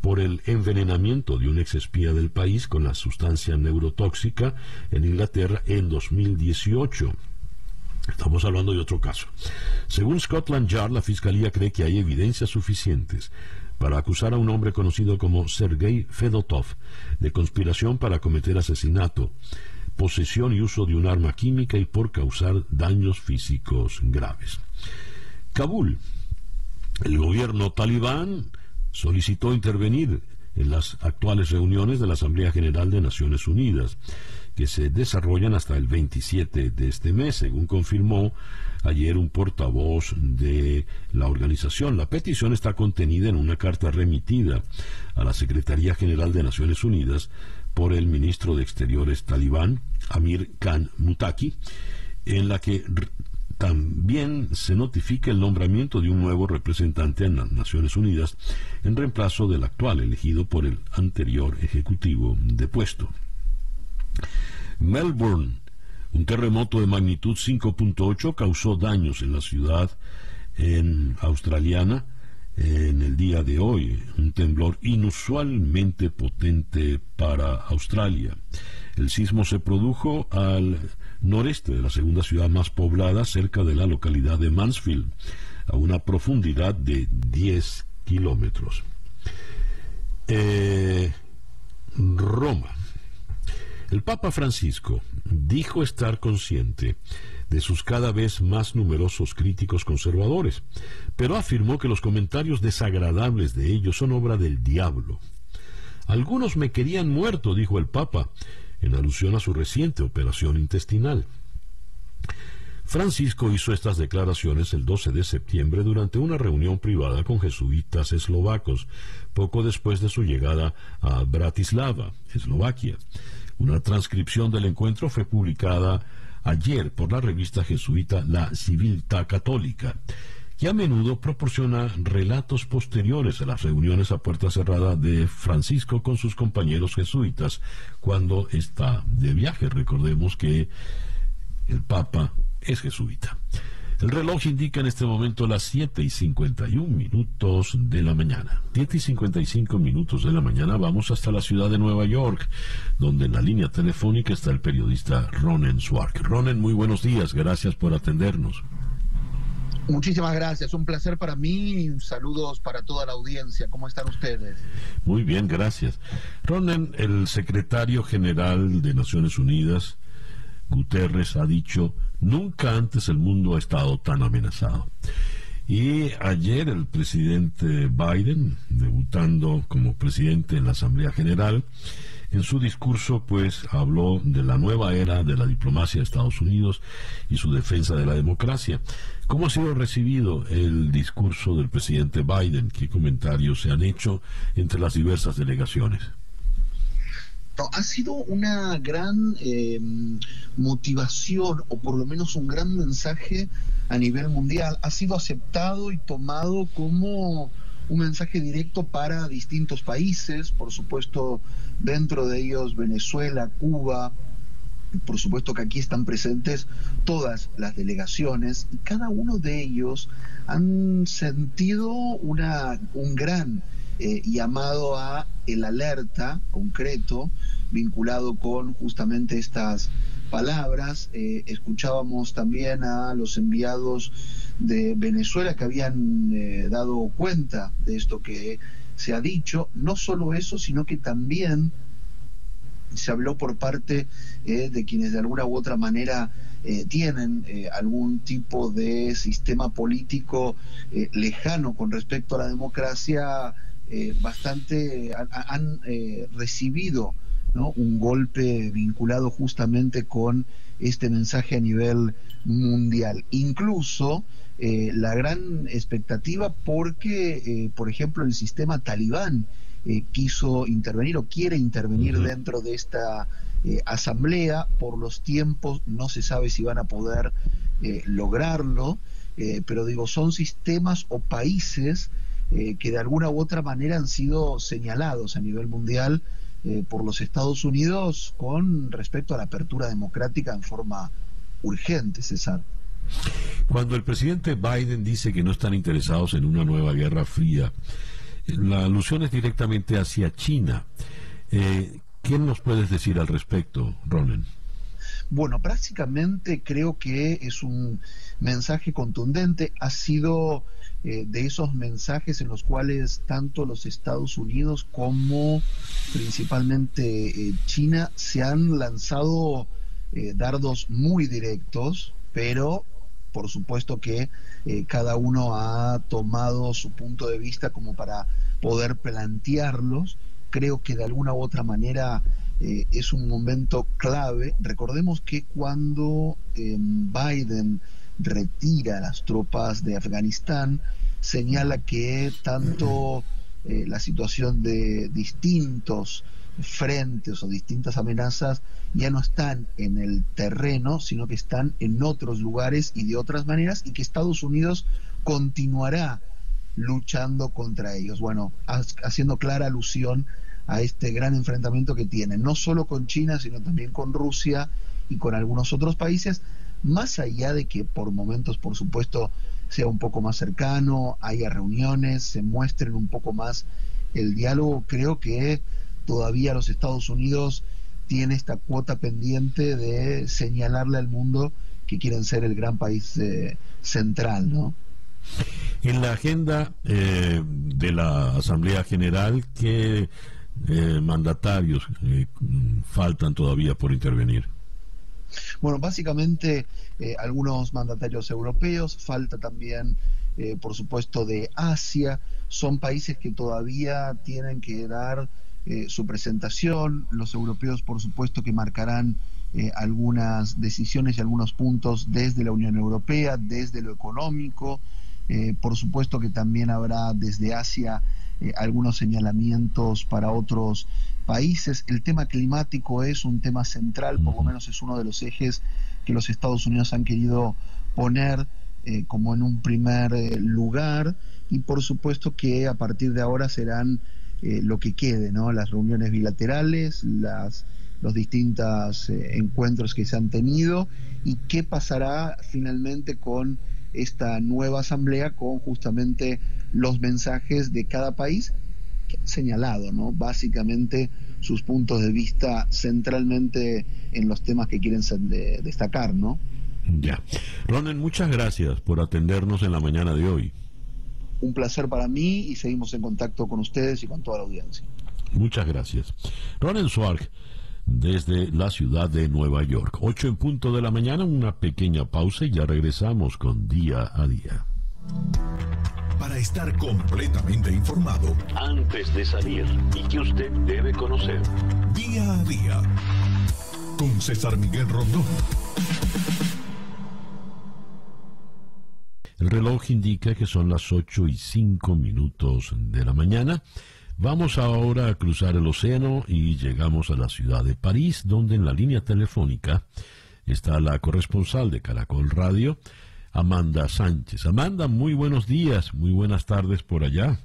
Speaker 1: por el envenenamiento de un exespía del país con la sustancia neurotóxica en Inglaterra en 2018. Estamos hablando de otro caso. Según Scotland Yard, la Fiscalía cree que hay evidencias suficientes para acusar a un hombre conocido como Sergei Fedotov de conspiración para cometer asesinato, posesión y uso de un arma química y por causar daños físicos graves. Kabul. El gobierno talibán solicitó intervenir en las actuales reuniones de la Asamblea General de Naciones Unidas, que se desarrollan hasta el 27 de este mes, según confirmó ayer un portavoz de la organización. La petición está contenida en una carta remitida a la Secretaría General de Naciones Unidas por el ministro de Exteriores talibán, Amir Khan Mutaki, en la que también se notifica el nombramiento de un nuevo representante en las Naciones Unidas en reemplazo del actual elegido por el anterior ejecutivo de puesto. Melbourne, un terremoto de magnitud 5.8 causó daños en la ciudad en australiana en el día de hoy, un temblor inusualmente potente para Australia. El sismo se produjo al noreste de la segunda ciudad más poblada, cerca de la localidad de Mansfield, a una profundidad de 10 kilómetros. Eh, Roma. El Papa Francisco dijo estar consciente de sus cada vez más numerosos críticos conservadores, pero afirmó que los comentarios desagradables de ellos son obra del diablo. Algunos me querían muerto, dijo el Papa, en alusión a su reciente operación intestinal. Francisco hizo estas declaraciones el 12 de septiembre durante una reunión privada con jesuitas eslovacos, poco después de su llegada a Bratislava, Eslovaquia. Una transcripción del encuentro fue publicada ayer por la revista jesuita La Civiltà Católica que a menudo proporciona relatos posteriores a las reuniones a puerta cerrada de Francisco con sus compañeros jesuitas cuando está de viaje. Recordemos que el Papa es jesuita. El reloj indica en este momento las 7 y 51 minutos de la mañana. 7 y 55 minutos de la mañana vamos hasta la ciudad de Nueva York, donde en la línea telefónica está el periodista Ronen Swark. Ronen, muy buenos días, gracias por atendernos.
Speaker 4: Muchísimas gracias, un placer para mí. Saludos para toda la audiencia. ¿Cómo están ustedes?
Speaker 1: Muy bien, gracias. Ronen, el secretario general de Naciones Unidas, Guterres, ha dicho, nunca antes el mundo ha estado tan amenazado. Y ayer el presidente Biden, debutando como presidente en la Asamblea General, en su discurso, pues, habló de la nueva era de la diplomacia de Estados Unidos y su defensa de la democracia. ¿Cómo ha sido recibido el discurso del presidente Biden? ¿Qué comentarios se han hecho entre las diversas delegaciones?
Speaker 4: ha sido una gran em, motivación o por lo menos un gran mensaje a nivel mundial. Ha sido aceptado y tomado como un mensaje directo para distintos países, por supuesto dentro de ellos Venezuela, Cuba, por supuesto que aquí están presentes todas las delegaciones y cada uno de ellos han sentido una, un gran eh, llamado a el alerta concreto vinculado con justamente estas palabras. Eh, escuchábamos también a los enviados de Venezuela que habían eh, dado cuenta de esto que se ha dicho. No solo eso, sino que también se habló por parte eh, de quienes de alguna u otra manera eh, tienen eh, algún tipo de sistema político lejano con respecto a la democracia, bastante han, recibido un golpe vinculado justamente con este mensaje a nivel mundial. Incluso la gran expectativa porque, por ejemplo, el sistema talibán, eh, quiso intervenir o quiere intervenir dentro de esta eh, asamblea. Por los tiempos no se sabe si van a poder eh, lograrlo, pero digo, son sistemas o países que de alguna u otra manera han sido señalados a nivel mundial por los Estados Unidos con respecto a la apertura democrática en forma urgente, César.
Speaker 1: Cuando el presidente Biden dice que no están interesados en una nueva guerra fría, la alusión es directamente hacia China. Eh, ¿Qué nos puedes decir al respecto, Ronen?
Speaker 4: Bueno, prácticamente creo que es un mensaje contundente. Ha sido eh, de esos mensajes en los cuales tanto los Estados Unidos como principalmente eh, China se han lanzado eh, dardos muy directos, pero por supuesto que cada uno ha tomado su punto de vista como para poder plantearlos. Creo que de alguna u otra manera es un momento clave. Recordemos que cuando Biden retira las tropas de Afganistán, señala que tanto eh, la situación de distintos frentes o distintas amenazas ya no están en el terreno, sino que están en otros lugares y de otras maneras, y que Estados Unidos continuará luchando contra ellos. Bueno, haciendo clara alusión a este gran enfrentamiento que tiene, no solo con China, sino también con Rusia y con algunos otros países, más allá de que por momentos, por supuesto, sea un poco más cercano, haya reuniones, se muestren un poco más el diálogo, creo que todavía los Estados Unidos tiene esta cuota pendiente de señalarle al mundo que quieren ser el gran país eh, central, ¿no?
Speaker 1: En la agenda eh, de la Asamblea General, ¿qué eh, mandatarios faltan todavía por intervenir?
Speaker 4: Bueno, básicamente eh, algunos mandatarios europeos, falta también, eh, por supuesto, de Asia, son países que todavía tienen que dar eh, su presentación, los europeos, por supuesto, que marcarán algunas decisiones y algunos puntos desde la Unión Europea, desde lo económico, por supuesto que también habrá desde Asia algunos señalamientos para otros países. El tema climático es un tema central, por lo menos es uno de los ejes que los Estados Unidos han querido poner eh, como en un primer eh, lugar. Y por supuesto que a partir de ahora serán eh, lo que quede, ¿no? Las reuniones bilaterales, las, los distintos encuentros que se han tenido y qué pasará finalmente con esta nueva asamblea con justamente los mensajes de cada país señalado, ¿no? Básicamente sus puntos de vista centralmente en los temas que quieren destacar, ¿no?
Speaker 1: Ya. Ronen, muchas gracias por atendernos en la mañana de hoy.
Speaker 4: Un placer para mí y seguimos en contacto con ustedes y con toda la audiencia.
Speaker 1: Muchas gracias. Ronen Swark, desde la ciudad de Nueva York. Ocho en punto de la mañana, una pequeña pausa y ya regresamos con Día a Día
Speaker 2: para estar completamente informado
Speaker 1: antes de salir y que usted debe conocer.
Speaker 2: Día a día con César Miguel Rondón.
Speaker 1: El reloj indica que son las 8 y 5 minutos de la mañana. Vamos ahora a cruzar el océano y llegamos a la ciudad de París, donde en la línea telefónica está la corresponsal de Caracol Radio, Amanda Sánchez. Amanda, muy buenos días, muy buenas tardes por allá.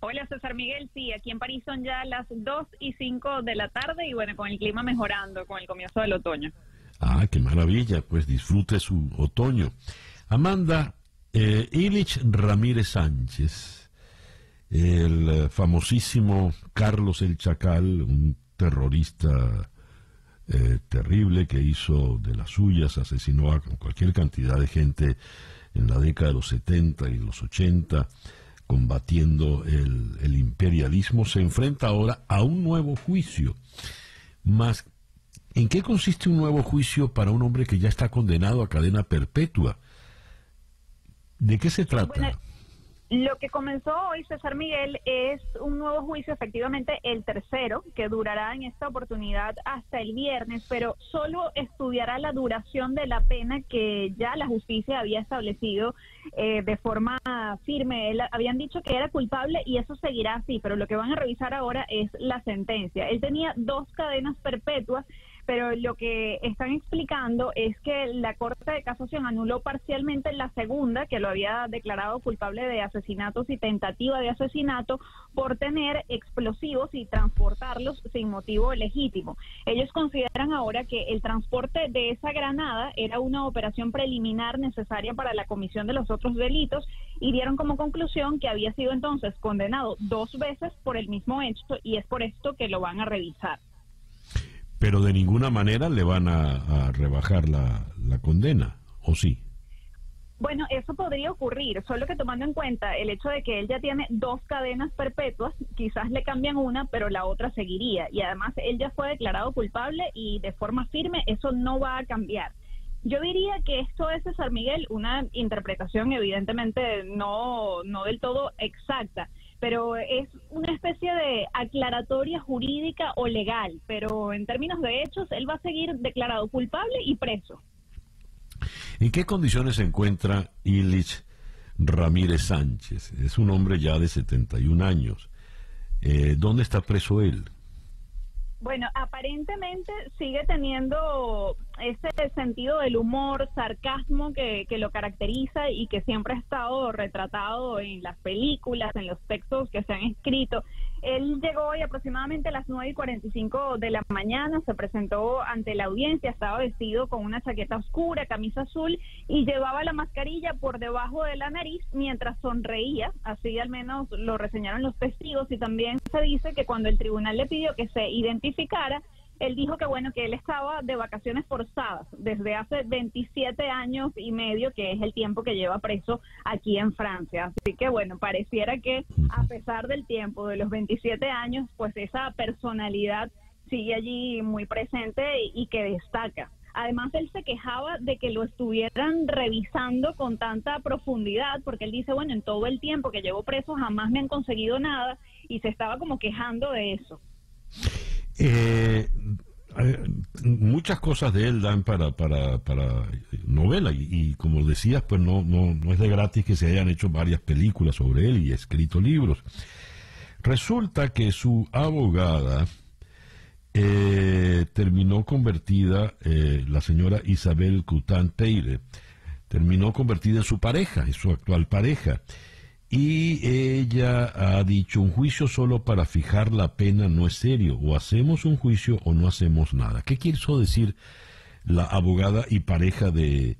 Speaker 5: Hola César Miguel, sí, aquí en París son ya las 2 y 5 de la tarde y bueno, con el clima mejorando, con el comienzo del otoño.
Speaker 1: Ah, qué maravilla, pues disfrute su otoño. Amanda, eh, Ilich Ramírez Sánchez, el famosísimo Carlos el Chacal, un terrorista eh, terrible que hizo de las suyas, asesinó a cualquier cantidad de gente en la década de los 70 y los 80, combatiendo el, imperialismo, se enfrenta ahora a un nuevo juicio. ¿en qué consiste un nuevo juicio para un hombre que ya está condenado a cadena perpetua? ¿De qué se trata?
Speaker 5: Lo que comenzó hoy César Miguel es un nuevo juicio, efectivamente el tercero, que durará en esta oportunidad hasta el viernes, pero solo estudiará la duración de la pena que ya la justicia había establecido eh, de forma firme. Él, habían dicho que era culpable y eso seguirá así, pero lo que van a revisar ahora es la sentencia. Él tenía dos cadenas perpetuas pero lo que están explicando es que la Corte de Casación anuló parcialmente la segunda, que lo había declarado culpable de asesinatos y tentativa de asesinato por tener explosivos y transportarlos sin motivo legítimo. Ellos consideran ahora que el transporte de esa granada era una operación preliminar necesaria para la comisión de los otros delitos y dieron como conclusión que había sido entonces condenado dos veces por el mismo hecho y es por esto que lo van a revisar.
Speaker 1: Pero de ninguna manera le van a, rebajar la, la condena, ¿o sí?
Speaker 5: Bueno, eso podría ocurrir, solo que tomando en cuenta el hecho de que él ya tiene dos cadenas perpetuas, quizás le cambian una, pero la otra seguiría. Y además él ya fue declarado culpable y de forma firme eso no va a cambiar. Yo diría que esto es, César Miguel, una interpretación evidentemente no, no del todo exacta, pero es una especie de aclaratoria jurídica o legal, pero en términos de hechos él va a seguir declarado culpable y preso.
Speaker 1: ¿En qué condiciones se encuentra Illich Ramírez Sánchez? Es un hombre ya de 71 años. Eh, ¿Dónde está preso él?
Speaker 5: Bueno, aparentemente sigue teniendo ese sentido del humor, sarcasmo que, que, lo caracteriza y que siempre ha estado retratado en las películas, en los textos que se han escrito. Él llegó hoy aproximadamente a las 9 y 45 de la mañana, se presentó ante la audiencia, estaba vestido con una chaqueta oscura, camisa azul y llevaba la mascarilla por debajo de la nariz mientras sonreía, así al menos lo reseñaron los testigos y también se dice que cuando el tribunal le pidió que se identificara, él dijo que bueno, que él estaba de vacaciones forzadas desde hace 27 años y medio, que es el tiempo que lleva preso aquí en Francia. Así que bueno, pareciera que a pesar del tiempo de los 27 años, pues esa personalidad sigue allí muy presente y, que destaca. Además, él se quejaba de que lo estuvieran revisando con tanta profundidad, porque él dice, bueno, en todo el tiempo que llevo preso jamás me han conseguido nada y se estaba como quejando de eso.
Speaker 1: Eh, muchas cosas de él dan para, para, para novela y, como decías, pues no, no, no es de gratis que se hayan hecho varias películas sobre él y escrito libros. Resulta que su abogada eh, terminó convertida, eh, la señora Isabel Cután Teire, terminó convertida en su pareja, en su actual pareja y ella ha dicho, un juicio solo para fijar la pena no es serio, o hacemos un juicio o no hacemos nada. ¿Qué quiso decir la abogada y pareja de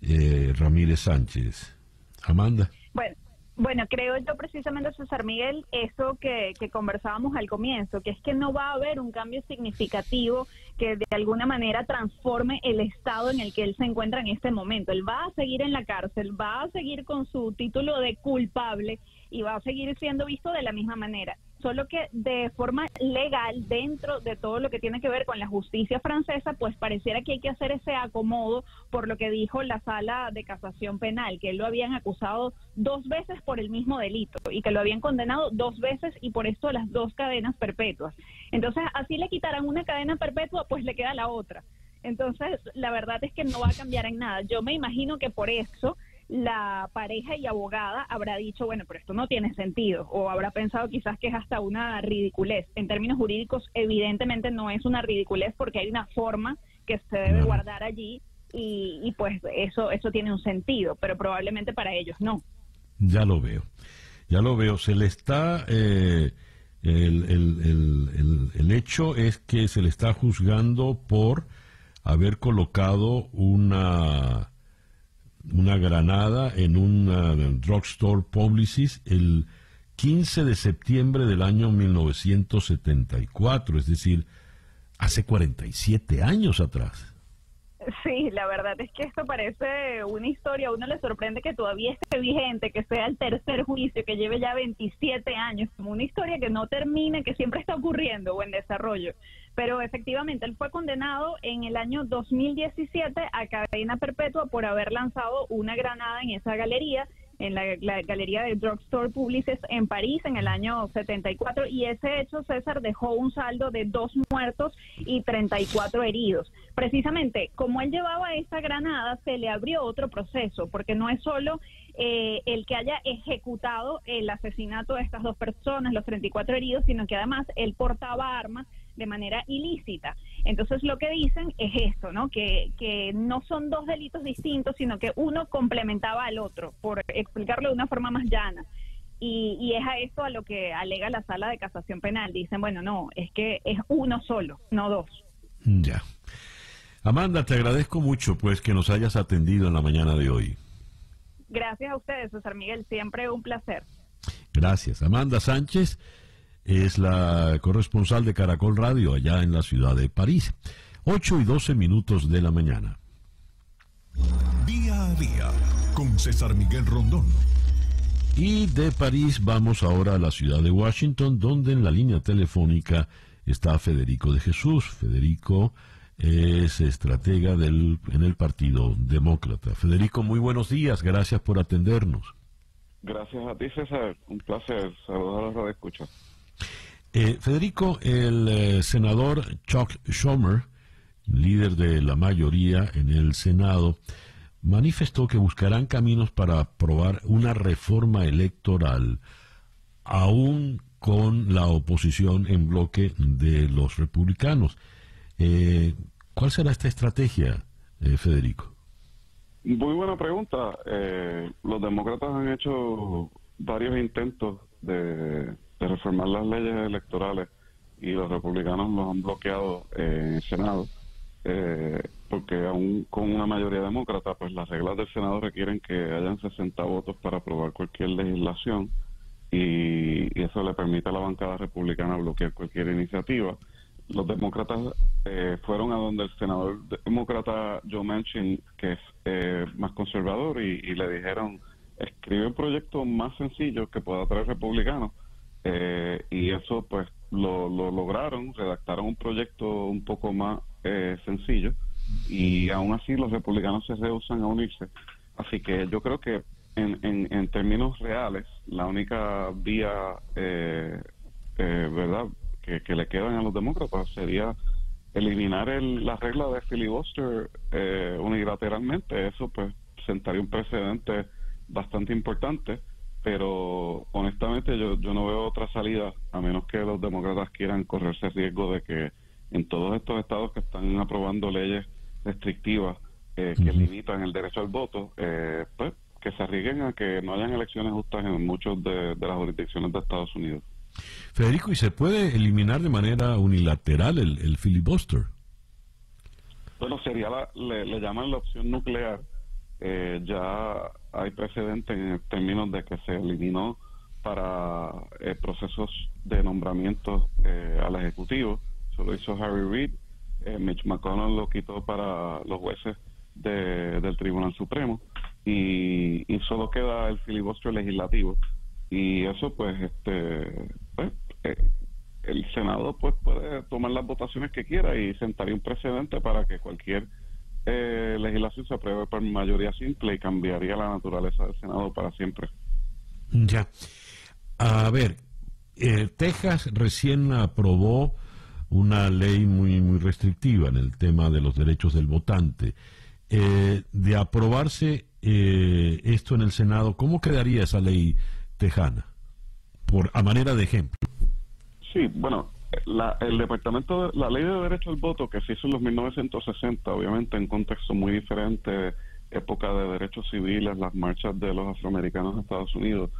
Speaker 1: eh, Ramírez Sánchez? Amanda.
Speaker 5: Bueno, bueno, creo yo precisamente, César Miguel, eso que, que, conversábamos al comienzo, que es que no va a haber un cambio significativo que de alguna manera transforme el estado en el que él se encuentra en este momento. Él va a seguir en la cárcel, va a seguir con su título de culpable y va a seguir siendo visto de la misma manera solo que de forma legal dentro de todo lo que tiene que ver con la justicia francesa, pues pareciera que hay que hacer ese acomodo por lo que dijo la sala de casación penal, que él lo habían acusado dos veces por el mismo delito y que lo habían condenado dos veces y por esto las dos cadenas perpetuas. Entonces, así le quitarán una cadena perpetua, pues le queda la otra. Entonces, la verdad es que no va a cambiar en nada. Yo me imagino que por eso la pareja y abogada habrá dicho, bueno, pero esto no tiene sentido, o habrá pensado quizás que es hasta una ridiculez. En términos jurídicos, evidentemente no es una ridiculez porque hay una forma que se debe guardar allí y, pues eso, eso tiene un sentido, pero probablemente para ellos no.
Speaker 1: Ya lo veo, ya lo veo. Se le está... Eh, el, el, el hecho es que se le está juzgando por haber colocado una una granada en un drugstore Publicis el 15 de septiembre del año 1974, es decir, hace 47 años atrás. *laughs*
Speaker 5: Sí, la verdad es que esto parece una historia, a uno le sorprende que todavía esté vigente, que sea el tercer juicio, que lleve ya 27 años, como una historia que no termine, que siempre está ocurriendo o en desarrollo. Pero efectivamente, él fue condenado en el año 2017 a cadena perpetua por haber lanzado una granada en esa galería en la, galería de Drugstore Publicis en París en el año 74 y ese hecho, César, dejó un saldo de dos muertos y 34 heridos. Precisamente, como él llevaba esa granada, se le abrió otro proceso, porque no es solo eh, el que haya ejecutado el asesinato de estas dos personas, los 34 heridos, sino que además él portaba armas de manera ilícita. Entonces lo que dicen es esto, ¿no? Que, que no son dos delitos distintos, sino que uno complementaba al otro, por explicarlo de una forma más llana. Y, y, es a esto a lo que alega la sala de casación penal. Dicen, bueno, no, es que es uno solo, no dos.
Speaker 1: Ya. Amanda, te agradezco mucho pues que nos hayas atendido en la mañana de hoy.
Speaker 5: Gracias a ustedes, César Miguel, siempre un placer.
Speaker 1: Gracias. Amanda Sánchez es la corresponsal de Caracol Radio allá en la ciudad de París. 8 y 12 minutos de la mañana.
Speaker 2: Día a día con César Miguel Rondón.
Speaker 1: Y de París vamos ahora a la ciudad de Washington, donde en la línea telefónica está Federico de Jesús. Federico es estratega del, en el Partido Demócrata. Federico, muy buenos días, gracias por atendernos.
Speaker 6: Gracias a ti, César. Un placer. Saludos a los escucha.
Speaker 1: Eh, Federico, el eh, senador Chuck Schumer, líder de la mayoría en el Senado, manifestó que buscarán caminos para aprobar una reforma electoral, aún con la oposición en bloque de los republicanos. Eh, ¿Cuál será esta estrategia, eh, Federico?
Speaker 6: Muy buena pregunta. Eh, los demócratas han hecho varios intentos de, reformar las leyes electorales y los republicanos los han bloqueado en el Senado. porque aún con una mayoría demócrata, pues las reglas del Senado requieren que hayan 60 votos para aprobar cualquier legislación y, y eso le permite a la bancada republicana bloquear cualquier iniciativa los demócratas eh, fueron a donde el senador demócrata Joe Manchin, que es eh, más conservador, y, le dijeron, escribe un proyecto más sencillo que pueda traer republicanos. Eh, y eso pues lo, lograron, redactaron un proyecto un poco más sencillo y aún así los republicanos se rehusan a unirse. Así que yo creo que en, en, términos reales, la única vía, ¿verdad? que, le quedan a los demócratas sería eliminar el, la regla de filibuster eh, unilateralmente. Eso pues sentaría un precedente bastante importante, pero honestamente yo, yo no veo otra salida a menos que los demócratas quieran correrse el riesgo de que en todos estos estados que están aprobando leyes restrictivas eh, que limitan el derecho al voto, eh, pues que se arriesguen a que no hayan elecciones justas en muchos de las jurisdicciones de Estados Unidos.
Speaker 1: Federico, ¿y se puede eliminar de manera unilateral el, filibuster?
Speaker 6: Bueno, sería la, le, llaman la opción nuclear. Eh, ya hay precedentes en términos de que se eliminó para eh, procesos de nombramiento eh, al Ejecutivo. Eso lo hizo Harry Reid. Mitch McConnell lo quitó para los jueces del Tribunal Supremo. Y, solo queda el filibuster legislativo y eso pues este pues, eh, el senado pues puede tomar las votaciones que quiera y sentaría un precedente para que cualquier eh, legislación se apruebe por mayoría simple y cambiaría la naturaleza del senado para siempre.
Speaker 1: Ya. A ver eh, Texas recién aprobó una ley muy muy restrictiva en el tema de los derechos del votante. De aprobarse esto en el senado cómo quedaría esa ley tejana, por a manera de ejemplo.
Speaker 6: Sí, bueno, la, el departamento, la ley de derecho al voto que se hizo en los 1960, obviamente en contexto muy diferente, época de derechos civiles, las marchas de los afroamericanos en Estados Unidos,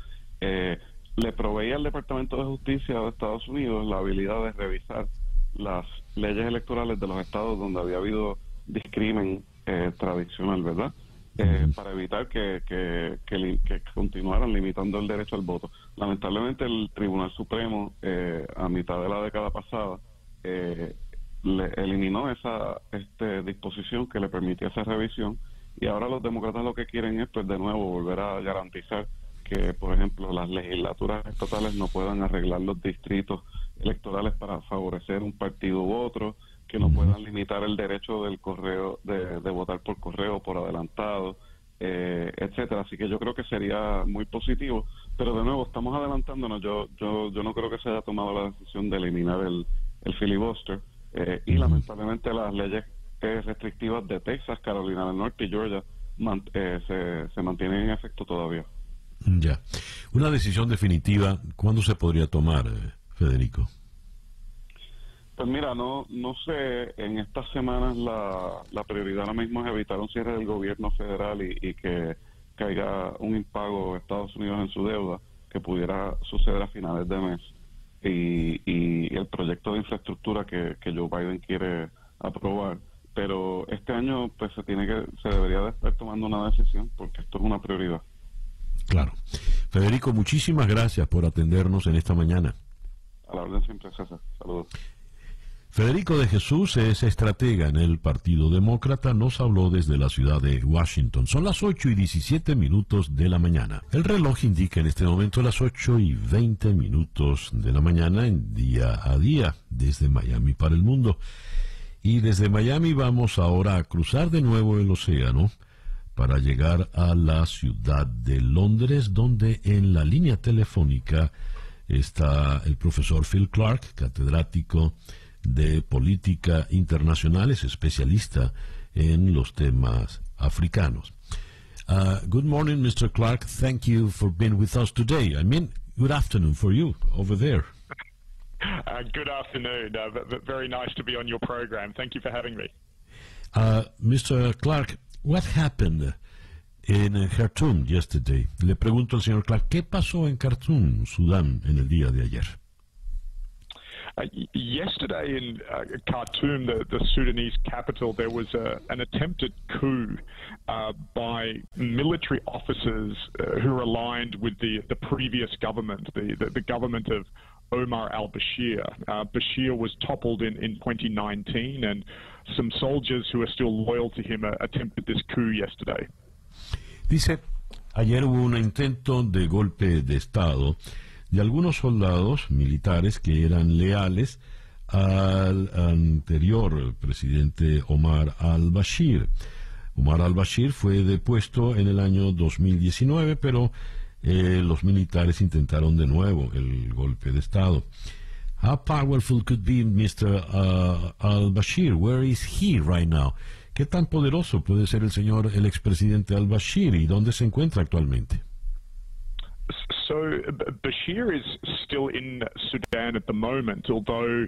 Speaker 6: eh, le proveía al Departamento de Justicia de Estados Unidos la habilidad de revisar las leyes electorales de los estados donde había habido discrimen eh, tradicional, ¿verdad? Eh, para evitar que, que, que, continuaran limitando el derecho al voto. Lamentablemente el Tribunal Supremo eh, a mitad de la década pasada eh, le eliminó esa este, disposición que le permitía esa revisión y ahora los demócratas lo que quieren es pues de nuevo volver a garantizar que por ejemplo las legislaturas estatales no puedan arreglar los distritos electorales para favorecer un partido u otro que no puedan limitar el derecho del correo de, votar por correo por adelantado eh, etcétera. Así que yo creo que sería muy positivo. Pero de nuevo estamos adelantándonos. Yo yo yo no creo que se haya tomado la decisión de eliminar el, el filibuster. Eh, y lamentablemente las leyes eh, restrictivas de Texas Carolina del Norte y Georgia se, se mantienen en efecto todavía.
Speaker 1: Ya. Una decisión definitiva ¿cuándo se podría tomar Federico
Speaker 6: pues mira, no no sé, en estas semanas la, la prioridad ahora mismo es evitar un cierre del gobierno federal y, que caiga un impago de Estados Unidos en su deuda que pudiera suceder a finales de mes. Y, y el proyecto de infraestructura que, que Joe Biden quiere aprobar. Pero este año pues se tiene que se debería de estar tomando una decisión porque esto es una prioridad.
Speaker 1: Claro. Federico, muchísimas gracias por atendernos en esta mañana.
Speaker 6: A la orden siempre, César. Saludos.
Speaker 1: Federico de Jesús es estratega en el Partido Demócrata, nos habló desde la ciudad de Washington. Son las 8 y 17 minutos de la mañana. El reloj indica en este momento las 8 y 20 minutos de la mañana en día a día desde Miami para el mundo. Y desde Miami vamos ahora a cruzar de nuevo el océano para llegar a la ciudad de Londres, donde en la línea telefónica está el profesor Phil Clark, catedrático Política Internacional, es especialista en los temas africanos. Uh, good morning, Mr. Clark. Thank you for being with us today. I mean, good afternoon for you over there. *laughs*
Speaker 7: Uh, good afternoon. Uh, very nice to be on your program. Thank you for having me.
Speaker 1: Uh, Mr. Clark, what happened in Khartoum yesterday? Le pregunto al señor Clark, ¿qué pasó en Khartoum, Sudán, en el día de ayer?
Speaker 7: Uh, yesterday in uh, Khartoum, the, the, Sudanese capital, there was a, an attempted coup uh, by military officers uh, who are aligned with the, the previous government, the, the, the government of Omar al Bashir. Uh, Bashir was toppled in, in 2019, and some soldiers who are still loyal to him attempted this coup yesterday.
Speaker 1: Dice, ayer hubo un intento de golpe de Estado de algunos soldados militares que eran leales al anterior presidente Omar al-Bashir. Omar al-Bashir fue depuesto en el año 2019, pero eh, los militares intentaron de nuevo el golpe de Estado. How powerful could be Mr. Uh, al-Bashir? Where is he right now? ¿Qué tan poderoso puede ser el señor, el expresidente al-Bashir y dónde se encuentra actualmente?
Speaker 7: So Bashir is still in Sudan at the moment, although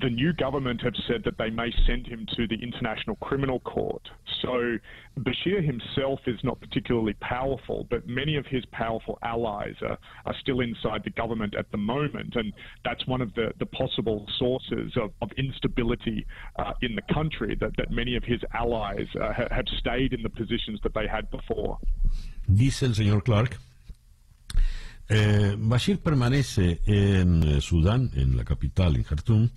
Speaker 7: the new government have said that they may send him to the International Criminal Court. So Bashir himself is not particularly powerful, but many of his powerful allies are, are still inside the government at the moment, and that's one of the, the possible sources of, of instability uh, in the country, that, that many of his allies uh, have stayed in the positions that they had before.
Speaker 1: Dice el señor Clark Eh, Bashir permanece en eh, Sudán, en la capital, en Khartoum,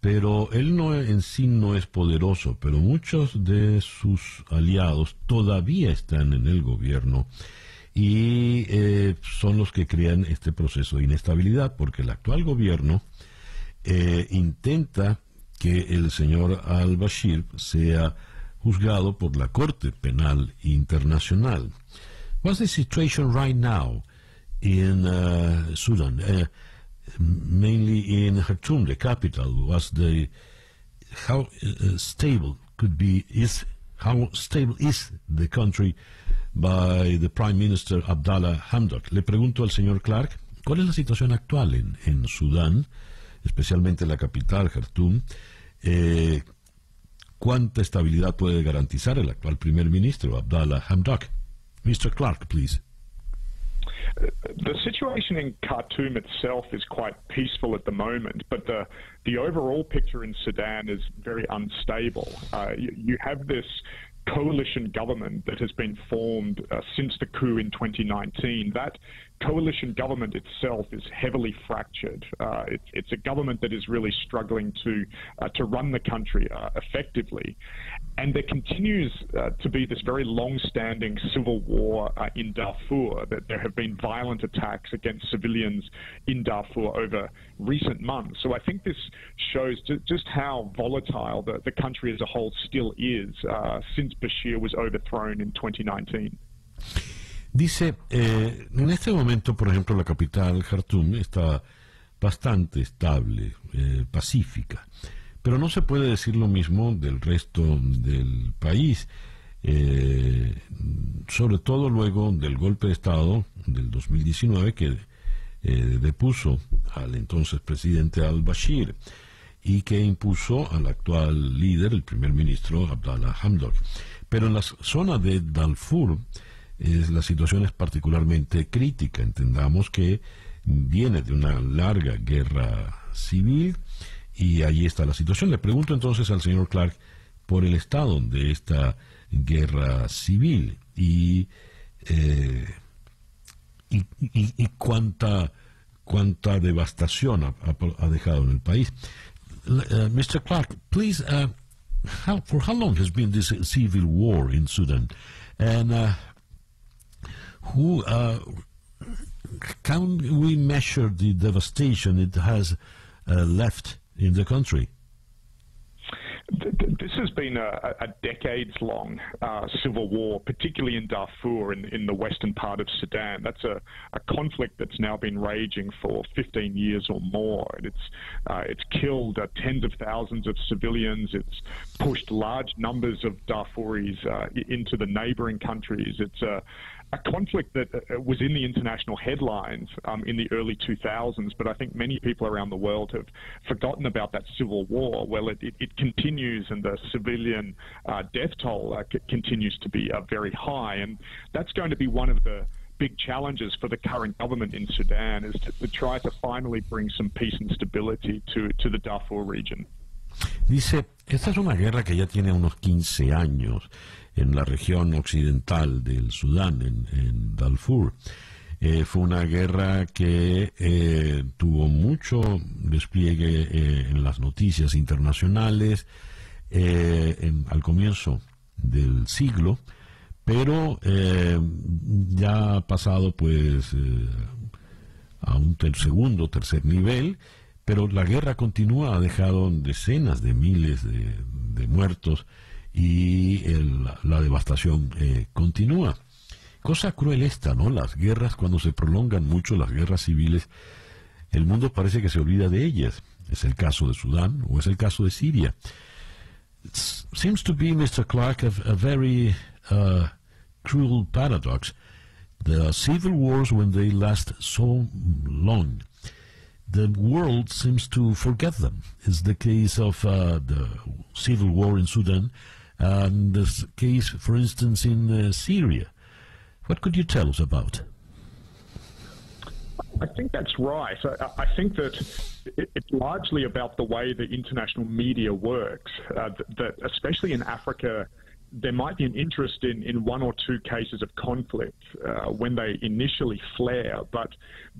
Speaker 1: pero él no en sí no es poderoso, pero muchos de sus aliados todavía están en el gobierno y eh, son los que crean este proceso de inestabilidad, porque el actual gobierno intenta que el señor al-Bashir sea juzgado por la Corte Penal Internacional. What's the situation right now? In uh, Sudan, uh, mainly in Khartoum, the capital, was the how uh, stable could be is how stable is the country by the Prime Minister Abdallah Hamdok. Le pregunto al señor Clark, ¿cuál es la situación actual en, en Sudán, especialmente en la capital, Khartoum? Eh, ¿Cuánta estabilidad puede garantizar el actual primer ministro Abdallah Hamdok? Mr. Clark, please.
Speaker 7: The situation in Khartoum itself is quite peaceful at the moment, but the the overall picture in Sudan is very unstable. Uh, you, you, have this coalition government that has been formed uh, since the coup in 2019. That coalition government itself is heavily fractured. Uh, it, it's a government that is really struggling to uh, to run the country uh, effectively, and there continues uh, to be this very long-standing civil war uh, in Darfur. That there have been violent attacks against civilians in Darfur over recent months. So I think this shows just how volatile the, the country as a whole still is since Bashir was overthrown in 2019.
Speaker 1: Dice, eh, en este momento, por ejemplo, la capital, Khartoum, está bastante estable, eh, pacífica, pero no se puede decir lo mismo del resto del país, eh, sobre todo luego del golpe de Estado del 2019 que depuso al entonces presidente al-Bashir y que impuso al actual líder, el primer ministro Abdallah Hamdok. Pero en la zona de Darfur, la situación es particularmente crítica. Entendamos que viene de una larga guerra civil y ahí está la situación. Le pregunto entonces al señor Clark por el estado de esta guerra civil y, eh, y, cuánta cuánta devastación ha, ha, dejado en el país. Uh, Mr. Clark, please, uh, how, for how long has been this civil war in Sudan? Uh, who uh, can we measure the devastation it has uh, left in the country?
Speaker 7: This has been a, a decades-long uh, civil war, particularly in Darfur, in, in the western part of Sudan. That's a, a, conflict that's now been raging for 15 years or more. It's uh, it's killed uh, tens of thousands of civilians. It's pushed large numbers of Darfuris uh, into the neighboring countries. It's a a conflict that uh, was in the international headlines um, in the early 2000s, but I think many people around the world have forgotten about that civil war. Well, it, it, it continues, and the civilian uh, death toll uh, c- continues to be uh, very high, and that's going to be one of the big challenges for the current government in Sudan is to, to try to finally bring some peace and stability to, to the Darfur region.
Speaker 1: Dice, esta es una guerra que ya tiene unos 15 años. En la región occidental del Sudán, en, Darfur. Eh, fue una guerra que eh, tuvo mucho despliegue eh, en las noticias internacionales al comienzo del siglo, pero ya ha pasado pues a un segundo, tercer nivel, pero la guerra continúa, ha dejado decenas de miles de muertos y la devastación eh, continúa. Cosa cruel esta, ¿no? Las guerras, cuando se prolongan mucho, las guerras civiles, el mundo parece que se olvida de ellas. Es el caso de Sudán o es el caso de Siria. Seems to be, Mr. Clark, a, very uh, cruel paradox. The civil wars, when they last so long, the world seems to forget them. It's the case of uh, the civil war in Sudan and the case, for instance, in uh, Syria. What could you tell us about?
Speaker 7: I think that's right. I, I think that it, it's largely about the way the international media works. Uh, that, that, especially in Africa, there might be an interest in, in one or two cases of conflict uh, when they initially flare, but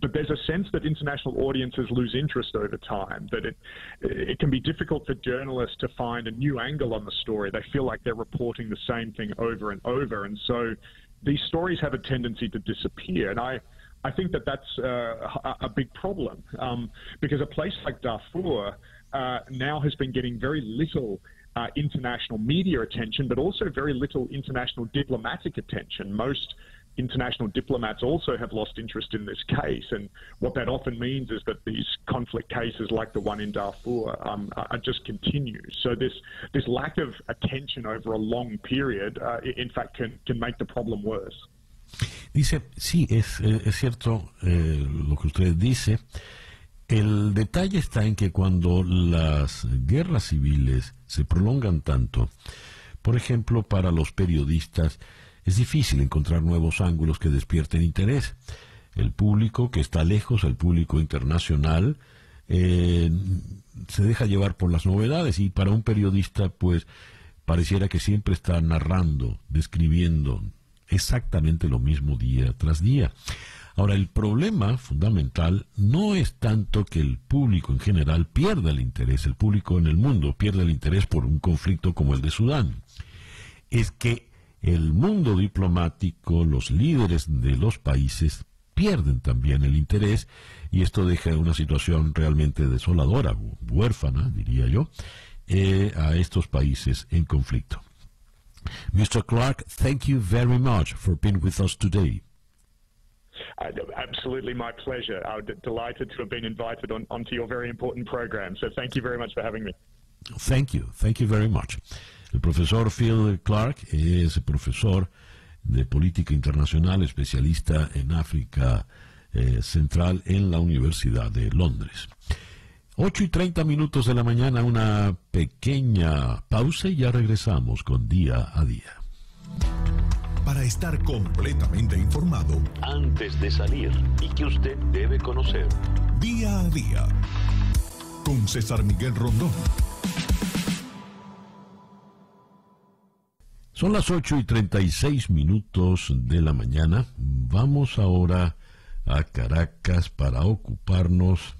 Speaker 7: but there's a sense that international audiences lose interest over time. That it it can be difficult for journalists to find a new angle on the story. They feel like they're reporting the same thing over and over, and so these stories have a tendency to disappear. And I. I think that that's uh, a, big problem um, because a place like Darfur uh, now has been getting very little uh, international media attention, but also very little international diplomatic attention. Most international diplomats also have lost interest in this case, and what that often means is that these conflict cases, like the one in Darfur, um, are just continues. So this this lack of attention over a long period, uh, in fact, can can make the problem worse.
Speaker 1: Dice, sí, es, es cierto eh, lo que usted dice. El detalle está en que cuando las guerras civiles se prolongan tanto, por ejemplo, para los periodistas es difícil encontrar nuevos ángulos que despierten interés. El público que está lejos, el público internacional, eh, se deja llevar por las novedades y para un periodista pues pareciera que siempre está narrando, describiendo exactamente lo mismo día tras día. Ahora, el problema fundamental no es tanto que el público en general pierda el interés, el público en el mundo pierda el interés por un conflicto como el de Sudán, es que el mundo diplomático, los líderes de los países pierden también el interés y esto deja una situación realmente desoladora, huérfana, diría yo, eh, a estos países en conflicto. Mr. Clark, thank you very much for being with us today.
Speaker 7: Uh, absolutely my pleasure. I'm delighted to have been invited on, onto your very important program. So thank you very much for having me.
Speaker 1: Thank you. Thank you very much. El profesor Phil Clark es profesor de política internacional, especialista en África eh, Central en la Universidad de Londres. 8 y 30 minutos de la mañana, una pequeña pausa y ya regresamos con día a día
Speaker 2: para estar completamente informado
Speaker 1: antes de salir y que usted debe conocer.
Speaker 2: Día a día con César Miguel Rondón.
Speaker 1: Son las 8 y 36 minutos de la mañana. Vamos ahora a Caracas para ocuparnos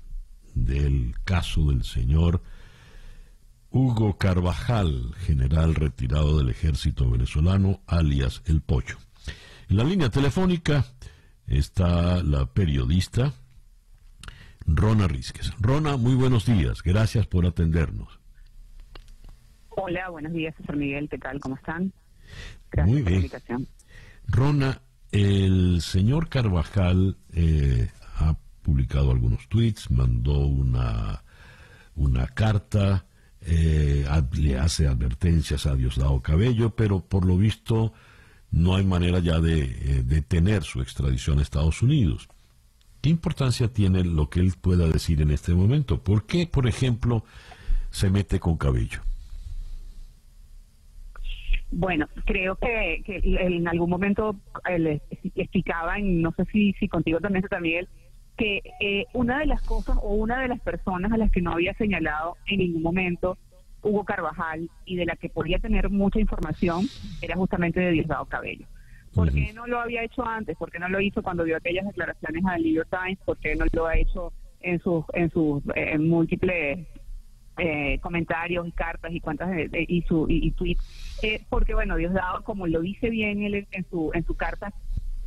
Speaker 1: del caso del señor Hugo Carvajal, general retirado del ejército venezolano, alias El Pollo. En la línea telefónica está la periodista Rona Rizquez. Rona, muy buenos días. Gracias por atendernos.
Speaker 8: Hola, buenos días, César Miguel. ¿Qué tal? ¿Cómo están?
Speaker 1: Gracias muy bien. Rona, el señor Carvajal eh, ha publicado algunos tweets, mandó una, una carta, eh, le hace advertencias a Diosdado Cabello, pero por lo visto no hay manera ya de eh, detener su extradición a Estados Unidos. ¿Qué importancia tiene lo que él pueda decir en este momento? ¿Por qué, por ejemplo, se mete con Cabello?
Speaker 8: Bueno, creo que, en algún momento le explicaba, y no sé si, si contigo también, Miguel, que eh, una de las cosas o una de las personas a las que no había señalado en ningún momento Hugo Carvajal y de la que podía tener mucha información era justamente de Diosdado Cabello. ¿Por qué no lo había hecho antes? ¿Por qué no lo hizo cuando dio aquellas declaraciones al New York Times? ¿Por qué no lo ha hecho en sus en sus eh, múltiples eh, comentarios y cartas y cuentas de, y su y, tweets eh, porque bueno Diosdado como lo dice bien él en su en su carta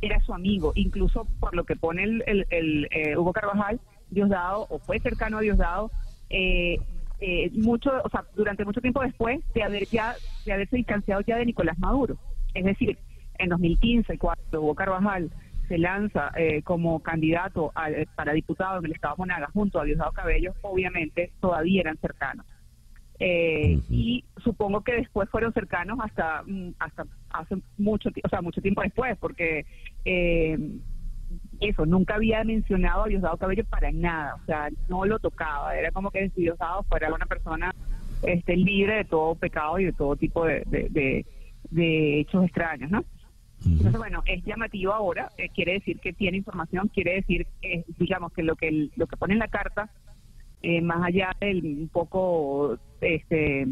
Speaker 8: era su amigo incluso por lo que pone el, eh, Hugo Carvajal Diosdado o fue cercano a Diosdado eh, eh, mucho o sea durante mucho tiempo después de haber ya de haberse distanciado ya de Nicolás Maduro es decir en 2015 cuando Hugo Carvajal se lanza eh, como candidato para diputado en el Estado Monagas junto a Diosdado Cabello, obviamente todavía eran cercanos. Eh, y supongo que después fueron cercanos hasta mm, hasta hace mucho o sea mucho tiempo después porque eh, eso nunca había mencionado a Diosdado Cabello para nada o sea no lo tocaba era como que si Diosdado fuera una persona este libre de todo pecado y de todo tipo de, de hechos extraños no entonces, bueno, es llamativo ahora, eh, quiere decir que tiene información, quiere decir, eh, digamos, que lo que lo que pone en la carta, eh, más allá del un poco este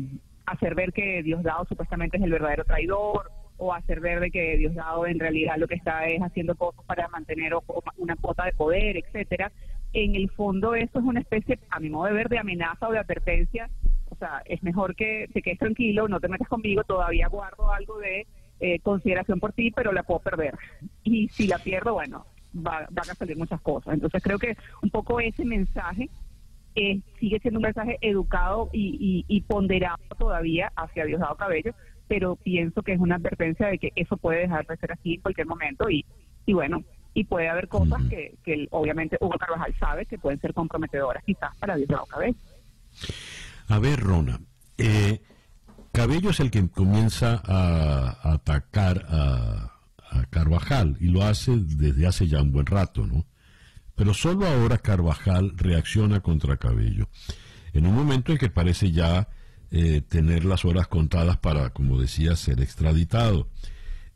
Speaker 8: hacer ver que Diosdado supuestamente es el verdadero traidor, o hacer ver de que Diosdado en realidad lo que está es haciendo cosas para mantener una cuota de poder, etcétera. En el fondo eso es una especie, a mi modo de ver, de amenaza o de advertencia. O sea, es mejor que te quedes tranquilo, no te metas conmigo, todavía guardo algo de eh, consideración por ti, pero la puedo perder. Y si la pierdo, bueno, va, van a salir muchas cosas. Entonces creo que un poco ese mensaje eh, sigue siendo un mensaje educado y, ponderado todavía hacia Diosdado Cabello, pero pienso que es una advertencia de que eso puede dejar de ser así en cualquier momento y, y bueno, y puede haber cosas que, que obviamente Hugo Carvajal sabe que pueden ser comprometedoras quizás para Diosdado Cabello.
Speaker 1: A ver, Rona, eh, Cabello es el que comienza a, atacar a, Carvajal y lo hace desde hace ya un buen rato, ¿no? Pero solo ahora Carvajal reacciona contra Cabello. En un momento en que parece ya eh, tener las horas contadas para, como decía, ser extraditado.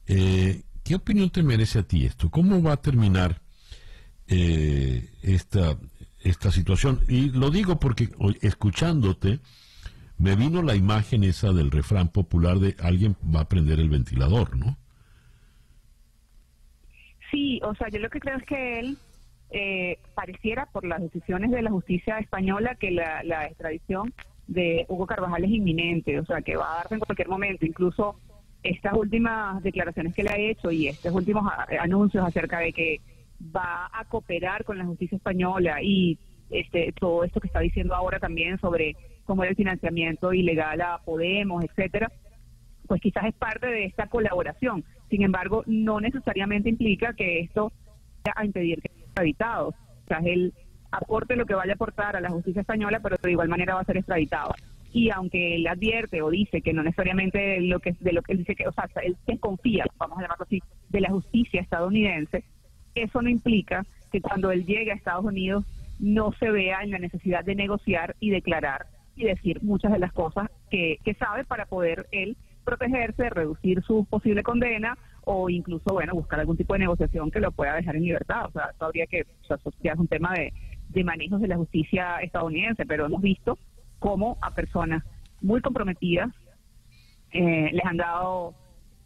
Speaker 1: Eh, ¿Qué opinión te merece a ti esto? ¿Cómo va a terminar eh, esta, esta situación? Y lo digo porque escuchándote, me vino la imagen esa del refrán popular de alguien va a prender el ventilador, ¿no?
Speaker 8: Sí, o sea, yo lo que creo es que él eh, pareciera por las decisiones de la justicia española que la, extradición de Hugo Carvajal es inminente, o sea, que va a darse en cualquier momento, incluso estas últimas declaraciones que le ha hecho y estos últimos anuncios acerca de que va a cooperar con la justicia española y este todo esto que está diciendo ahora también sobre como el financiamiento ilegal a Podemos, etcétera, pues quizás es parte de esta colaboración. Sin embargo, no necesariamente implica que esto vaya a impedir que sea extraditado. O sea, él aporte lo que vaya a aportar a la justicia española, pero de igual manera va a ser extraditado. Y aunque él advierte o dice que no necesariamente lo que de lo que él dice que, o sea, él se confía, vamos a llamarlo así, de la justicia estadounidense, eso no implica que cuando él llegue a Estados Unidos no se vea en la necesidad de negociar y declarar y decir muchas de las cosas que, sabe para poder él protegerse, reducir su posible condena o incluso, bueno, buscar algún tipo de negociación que lo pueda dejar en libertad. O sea, habría que, o ya es un tema de, de manejos de la justicia estadounidense, pero hemos visto cómo a personas muy comprometidas eh, les han dado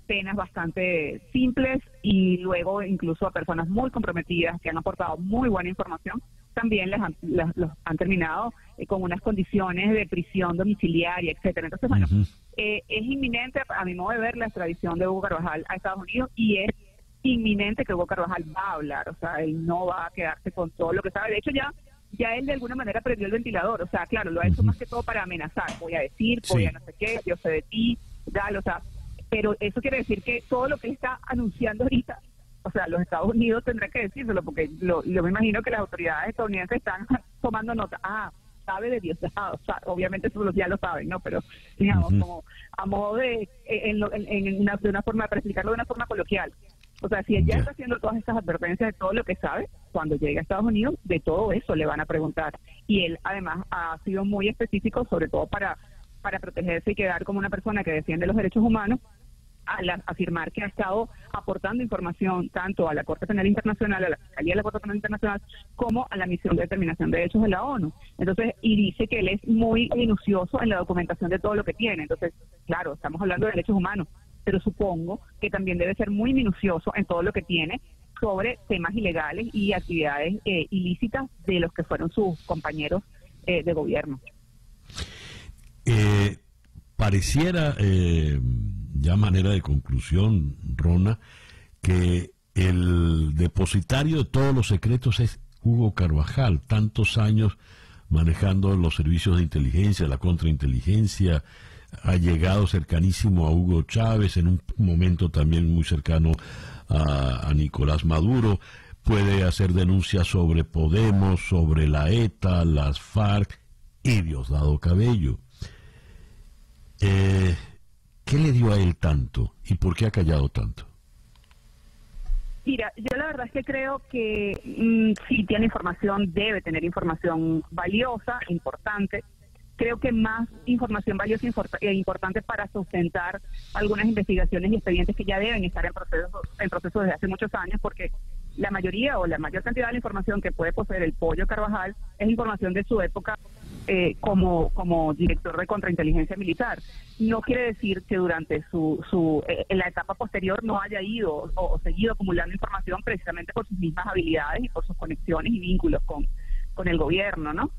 Speaker 8: penas bastante simples y luego incluso a personas muy comprometidas que han aportado muy buena información, también les han, los han terminado eh, con unas condiciones de prisión domiciliaria, etcétera. Entonces, bueno, eh, es inminente, a mi modo de ver, la extradición de Hugo Carvajal a Estados Unidos y es inminente que Hugo Carvajal va a hablar, o sea, él no va a quedarse con todo lo que sabe. De hecho, ya ya él de alguna manera perdió el ventilador, o sea, claro, lo ha hecho más que todo para amenazar, voy a decir, voy a no sé qué, yo sé de ti, dale, o sea, pero eso quiere decir que todo lo que él está anunciando ahorita, o sea, los Estados Unidos tendrán que decírselo, porque lo, yo me imagino que las autoridades estadounidenses están *laughs* tomando nota. Ah, sabe de Dios, o sea, obviamente eso ya lo saben, ¿no? Pero, digamos, como a modo de, en, en, una, de una forma, para explicarlo de una forma coloquial. O sea, si ella está haciendo todas estas advertencias de todo lo que sabe, cuando llegue a Estados Unidos, de todo eso le van a preguntar. Y él, además, ha sido muy específico, sobre todo para, para protegerse y quedar como una persona que defiende los derechos humanos, al afirmar que ha estado aportando información tanto a la Corte Penal Internacional, a la Fiscalía de la Corte Penal Internacional, como a la Misión de Determinación de Derechos de la ONU. Entonces, y dice que él es muy minucioso en la documentación de todo lo que tiene. Entonces, claro, estamos hablando de derechos humanos, pero supongo que también debe ser muy minucioso en todo lo que tiene sobre temas ilegales y actividades eh, ilícitas de los que fueron sus compañeros eh, de gobierno.
Speaker 1: Eh, pareciera ya manera de conclusión, Rona, que el depositario de todos los secretos es Hugo Carvajal, tantos años manejando los servicios de inteligencia, la contrainteligencia, ha llegado cercanísimo a Hugo Chávez, en un momento también muy cercano a, Nicolás Maduro, puede hacer denuncias sobre Podemos, sobre la ETA, las FARC y Diosdado Cabello. Eh, ¿Qué le dio a él tanto y por qué ha callado tanto?
Speaker 8: Mira, yo la verdad es que creo que mm, si tiene información, debe tener información valiosa, importante. Creo que más información valiosa e importante para sustentar algunas investigaciones y expedientes que ya deben estar en proceso, en proceso desde hace muchos años, porque la mayoría o la mayor cantidad de la información que puede poseer el pollo Carvajal es información de su época eh, como, como director de contrainteligencia militar. No quiere decir que durante su, su eh, en la etapa posterior no haya ido o, seguido acumulando información precisamente por sus mismas habilidades y por sus conexiones y vínculos con, con el gobierno, ¿no?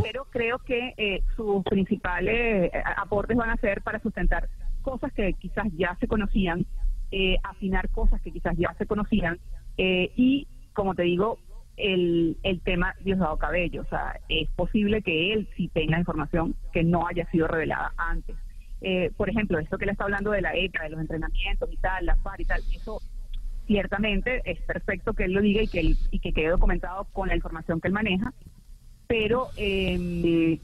Speaker 8: Pero creo que eh, sus principales aportes van a ser para sustentar cosas que quizás ya se conocían, afinar cosas que quizás ya se conocían y, como te digo, el, el tema Diosdado Cabello. O sea, es posible que él sí tenga información que no haya sido revelada antes. Eh, por ejemplo, esto que le está hablando de la ETA, de los entrenamientos y tal, la FAR y tal, eso ciertamente es perfecto que él lo diga y que, él, y que quede documentado con la información que él maneja, pero em,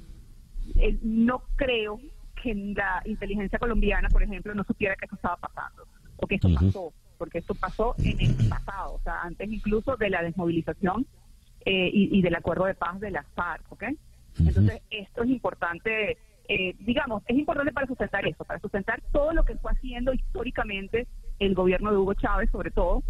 Speaker 8: eh, no creo que la inteligencia colombiana, por ejemplo, no supiera que esto estaba pasando o que esto pasó porque esto pasó en el pasado, o sea, antes incluso de la desmovilización eh, y, del acuerdo de paz de las FARC, ¿ok? Entonces, esto es importante, eh, digamos, es importante para sustentar eso, para sustentar todo lo que fue haciendo históricamente el gobierno de Hugo Chávez, sobre todo,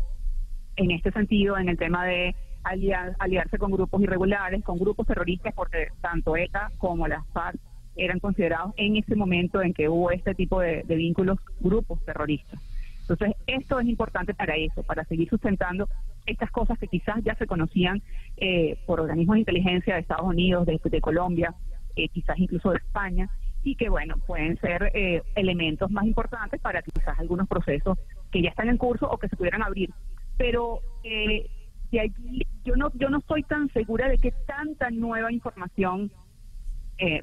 Speaker 8: en este sentido, en el tema de aliarse con grupos irregulares, con grupos terroristas, porque tanto ETA como las FARC eran considerados en ese momento en que hubo este tipo de vínculos grupos terroristas. Entonces, esto es importante para eso, para seguir sustentando estas cosas que quizás ya se conocían eh, por organismos de inteligencia de Estados Unidos, de, Colombia, eh, quizás incluso de España, y que, bueno, pueden ser eh, elementos más importantes para quizás algunos procesos que ya están en curso o que se pudieran abrir. Pero de allí, yo no, yo no estoy tan segura de que tanta nueva información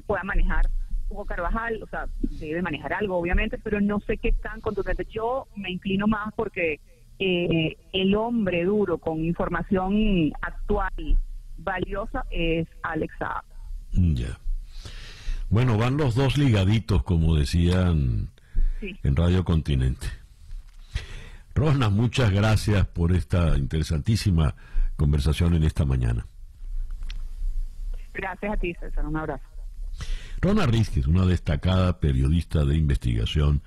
Speaker 8: pueda manejar Hugo Carvajal, o sea, debe manejar algo, obviamente, pero no sé qué tan contundente. Yo me inclino más porque eh, el hombre duro con información actual valiosa es Alex Saab.
Speaker 1: Ya. Bueno, van los dos ligaditos, como decían en Radio Continente. Rosna, muchas gracias por esta interesantísima conversación en esta mañana.
Speaker 8: Gracias a ti, César. Un abrazo.
Speaker 1: Rona Rizquez, una destacada periodista de investigación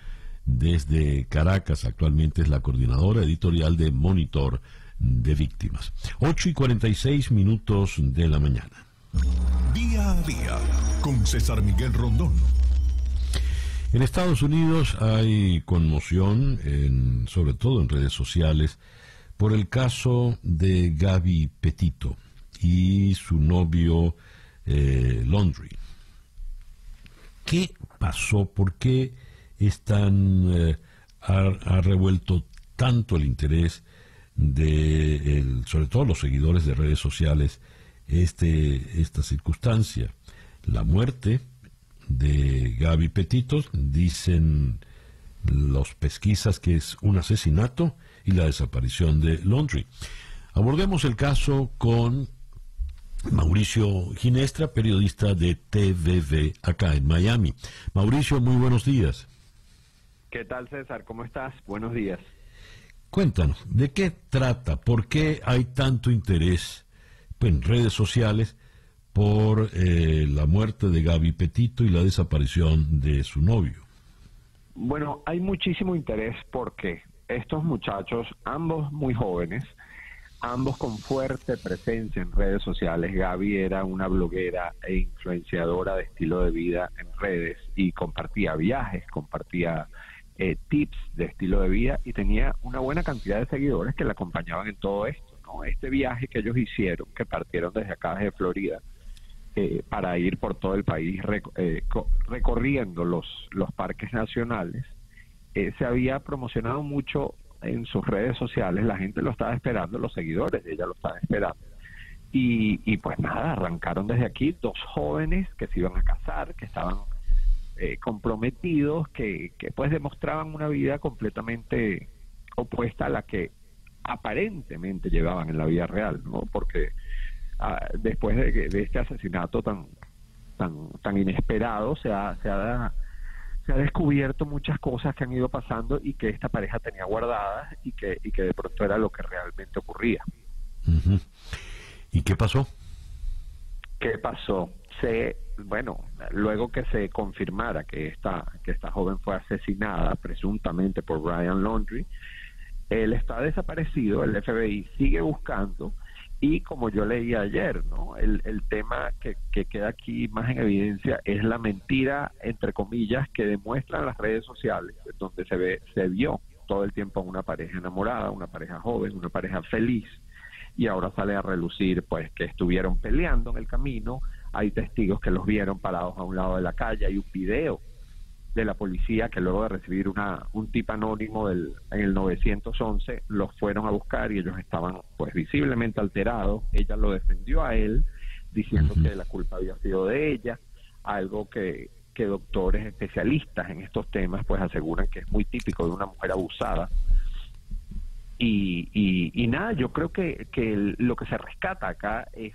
Speaker 1: desde Caracas, actualmente es la coordinadora editorial de Monitor de Víctimas. 8 y 46 minutos de la mañana.
Speaker 2: Día a día con César Miguel Rondón.
Speaker 1: En Estados Unidos hay conmoción, en, sobre todo en redes sociales, por el caso de Gaby Petito y su novio eh, Laundry. ¿Qué pasó? ¿Por qué están, eh, ha, revuelto tanto el interés de, sobre todo los seguidores de redes sociales, este, esta circunstancia? La muerte de Gaby Petitos, dicen los pesquisas que es un asesinato y la desaparición de Laundry. Abordemos el caso con Mauricio Ginestra, periodista de TVV acá en Miami. Mauricio, muy buenos días.
Speaker 9: ¿Qué tal César? ¿Cómo estás? Buenos días.
Speaker 1: Cuéntanos, ¿de qué trata? ¿Por qué hay tanto interés en redes sociales por eh, la muerte de Gaby Petito y la desaparición de su novio.
Speaker 9: Bueno, hay muchísimo interés porque estos muchachos, ambos muy jóvenes, ambos con fuerte presencia en redes sociales. Gaby era una bloguera e influenciadora de estilo de vida en redes y compartía viajes, compartía eh, tips de estilo de vida y tenía una buena cantidad de seguidores que la acompañaban en todo esto. ¿no? Este viaje que ellos hicieron, que partieron desde acá, desde Florida, eh, para ir por todo el país eh, recorriendo los, los parques nacionales, eh, se había promocionado mucho en sus redes sociales, la gente lo estaba esperando, los seguidores de ella lo estaban esperando. Y, y pues nada, arrancaron desde aquí dos jóvenes que se iban a casar, que estaban comprometidos, que, que pues demostraban una vida completamente opuesta a la que aparentemente llevaban en la vida real, ¿no? Porque después de, de, este asesinato tan, tan, tan inesperado, se ha, se, ha, se ha descubierto muchas cosas que han ido pasando y que esta pareja tenía guardadas y que, y que de pronto era lo que realmente ocurría.
Speaker 1: ¿Y qué pasó?
Speaker 9: ¿Qué pasó? Se, bueno, luego que se confirmara que esta, que esta joven fue asesinada presuntamente por Brian Laundry, él está desaparecido, el FBI sigue buscando y como yo leí ayer, ¿no? El, el tema que, que, queda aquí más en evidencia es la mentira, entre comillas, que demuestran las redes sociales, donde se ve, se vio todo el tiempo a una pareja enamorada, una pareja joven, una pareja feliz, y ahora sale a relucir, pues, que estuvieron peleando en el camino, hay testigos que los vieron parados a un lado de la calle, hay un video de la policía que luego de recibir una, un tip anónimo del, en el 911 los fueron a buscar y ellos estaban pues visiblemente alterados. Ella lo defendió a él diciendo que la culpa había sido de ella, algo que, que doctores especialistas en estos temas pues aseguran que es muy típico de una mujer abusada. Y, y, nada, yo creo que, que lo que se rescata acá es,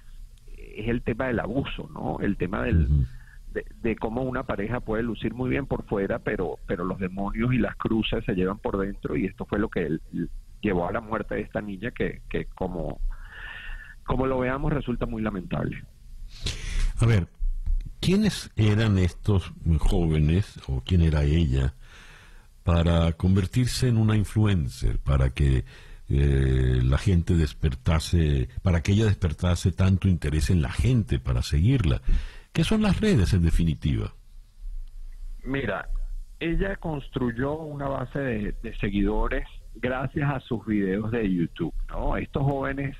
Speaker 9: es el tema del abuso, ¿no? El tema del de, cómo una pareja puede lucir muy bien por fuera, pero, pero los demonios y las cruces se llevan por dentro y esto fue lo que llevó a la muerte de esta niña que, que como, como lo veamos resulta muy lamentable.
Speaker 1: A ver, ¿quiénes eran estos jóvenes o quién era ella para convertirse en una influencer, para que eh, la gente despertase, para que ella despertase tanto interés en la gente para seguirla? ¿Qué son las redes en definitiva?
Speaker 9: Mira, ella construyó una base de, seguidores gracias a sus videos de YouTube, ¿no? Estos jóvenes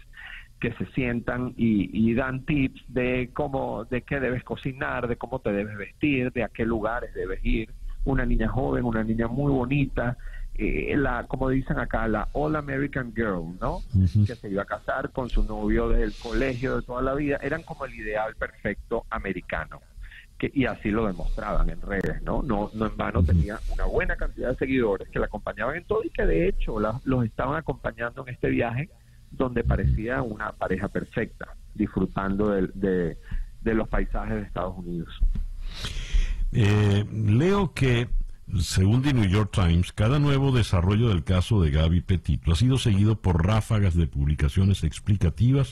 Speaker 9: que se sientan y, dan tips de cómo, de qué debes cocinar, de cómo te debes vestir, de a qué lugares debes ir. Una niña joven, una niña muy bonita, eh, la, como dicen acá, la All American Girl, ¿no? Que se iba a casar con su novio del colegio de toda la vida. Eran como el ideal perfecto americano. Que, y así lo demostraban en redes, ¿no? No, no en vano tenía una buena cantidad de seguidores que la acompañaban en todo y que de hecho los estaban acompañando en este viaje donde parecía una pareja perfecta, disfrutando de, de, los paisajes de Estados Unidos.
Speaker 1: Eh, leo que según The New York Times, cada nuevo desarrollo del caso de Gaby Petito ha sido seguido por ráfagas de publicaciones explicativas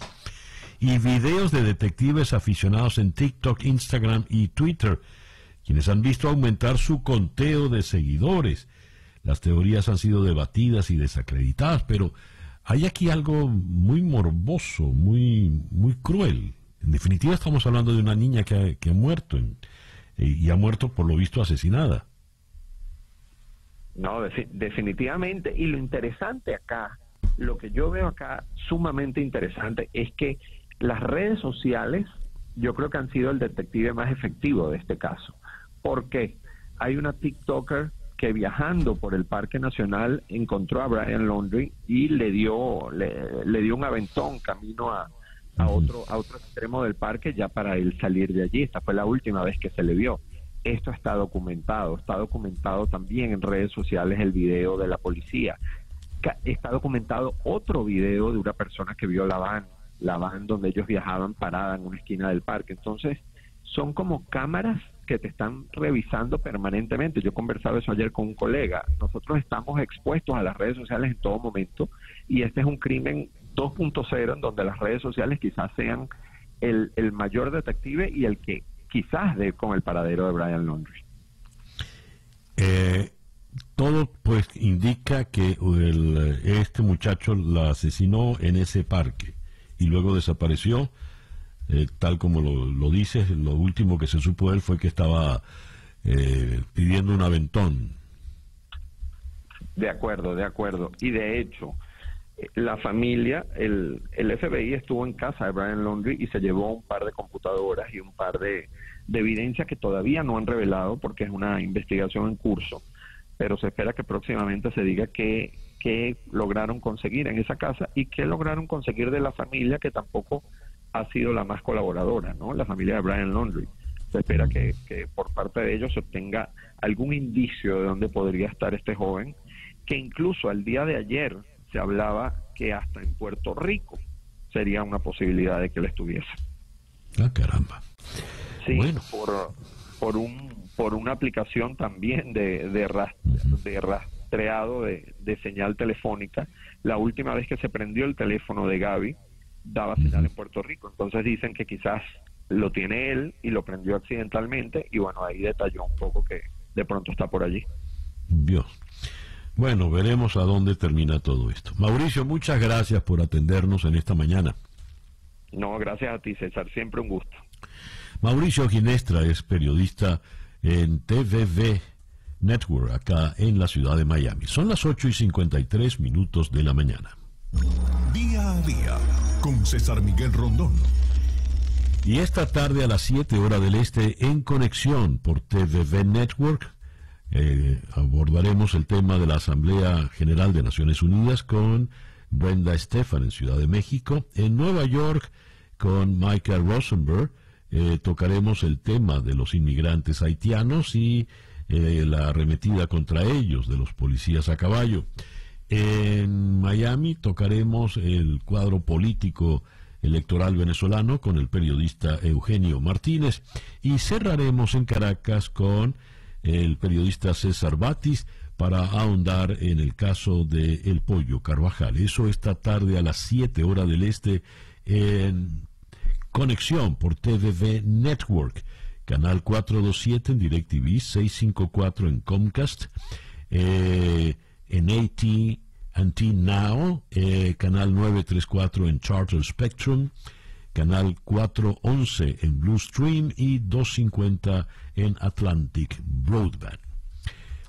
Speaker 1: y videos de detectives aficionados en TikTok, Instagram y Twitter, quienes han visto aumentar su conteo de seguidores. Las teorías han sido debatidas y desacreditadas, pero hay aquí algo muy morboso, muy, muy cruel. En definitiva, estamos hablando de una niña que ha, muerto y ha muerto por lo visto asesinada.
Speaker 9: No, definitivamente. Y lo interesante acá, lo que yo veo acá sumamente interesante es que las redes sociales yo creo que han sido el detective más efectivo de este caso. ¿Por qué? Hay una TikToker que viajando por el Parque Nacional encontró a Brian Laundry y le dio, le, dio un aventón camino a, a, otro, a otro extremo del parque ya para él salir de allí. Esta fue la última vez que se le vio. Esto está documentado, está documentado también en redes sociales el video de la policía. Está documentado otro video de una persona que vio la van, la van donde ellos viajaban parada en una esquina del parque. Entonces, son como cámaras que te están revisando permanentemente. Yo conversaba eso ayer con un colega. Nosotros estamos expuestos a las redes sociales en todo momento y este es un crimen 2.0 en donde las redes sociales quizás sean el, mayor detective y el que quizás dé con el paradero de Brian Laundrie.
Speaker 1: Eh, todo pues indica que este muchacho la asesinó en ese parque y luego desapareció eh, tal como lo, lo, dices, lo último que se supo de él fue que estaba eh, pidiendo un aventón.
Speaker 9: De acuerdo, de acuerdo. Y de hecho, eh, la familia, el, el FBI estuvo en casa de Brian Laundry y se llevó un par de computadoras y un par de, de evidencias que todavía no han revelado porque es una investigación en curso, pero se espera que próximamente se diga qué, qué lograron conseguir en esa casa y qué lograron conseguir de la familia que tampoco ha sido la más colaboradora, ¿no? La familia de Brian Laundry. Se espera que, por parte de ellos se obtenga algún indicio de dónde podría estar este joven, que incluso al día de ayer se hablaba que hasta en Puerto Rico sería una posibilidad de que él estuviese.
Speaker 1: Ah, caramba.
Speaker 9: Sí, por, por, un, por una aplicación también de, de, de rastreado de, de señal telefónica. La última vez que se prendió el teléfono de Gaby, daba señal en Puerto Rico. Entonces dicen que quizás lo tiene él y lo prendió accidentalmente y bueno, ahí detalló un poco que de pronto está por allí.
Speaker 1: Dios. Bueno, veremos a dónde termina todo esto. Mauricio, muchas gracias por atendernos en esta mañana.
Speaker 9: No, gracias a ti, César, siempre un gusto.
Speaker 1: Mauricio Ginestra es periodista en TVV Network, acá en la ciudad de Miami. Son las 8 y 53 minutos de la mañana.
Speaker 2: Día a día con César Miguel Rondón.
Speaker 1: Y esta tarde a las 7 horas del este en conexión por TVV Network eh, abordaremos el tema de la Asamblea General de Naciones Unidas con Brenda Estefan en Ciudad de México. En Nueva York con Michael Rosenberg eh, tocaremos el tema de los inmigrantes haitianos y eh, la arremetida contra ellos de los policías a caballo. En Miami tocaremos el cuadro político electoral venezolano con el periodista Eugenio Martínez y cerraremos en Caracas con el periodista César Batis para ahondar en el caso de El Pollo Carvajal. Eso esta tarde a las 7 horas del este en conexión por TVV Network, canal 427 en DirecTV, 654 en Comcast. Eh, en AT&T Now, eh, canal 934 en Charter Spectrum, canal 411 en Blue Stream y 250 en Atlantic Broadband.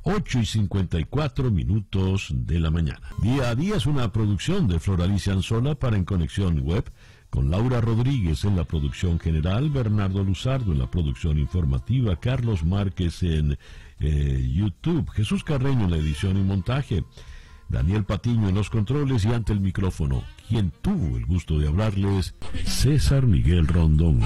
Speaker 1: 8 y 54 minutos de la mañana. Día a día es una producción de Floralicia Anzola para En Conexión Web, con Laura Rodríguez en la producción general, Bernardo Luzardo en la producción informativa, Carlos Márquez en eh, YouTube, Jesús Carreño en la edición y montaje, Daniel Patiño en los controles y ante el micrófono, quien tuvo el gusto de hablarles, César Miguel Rondón.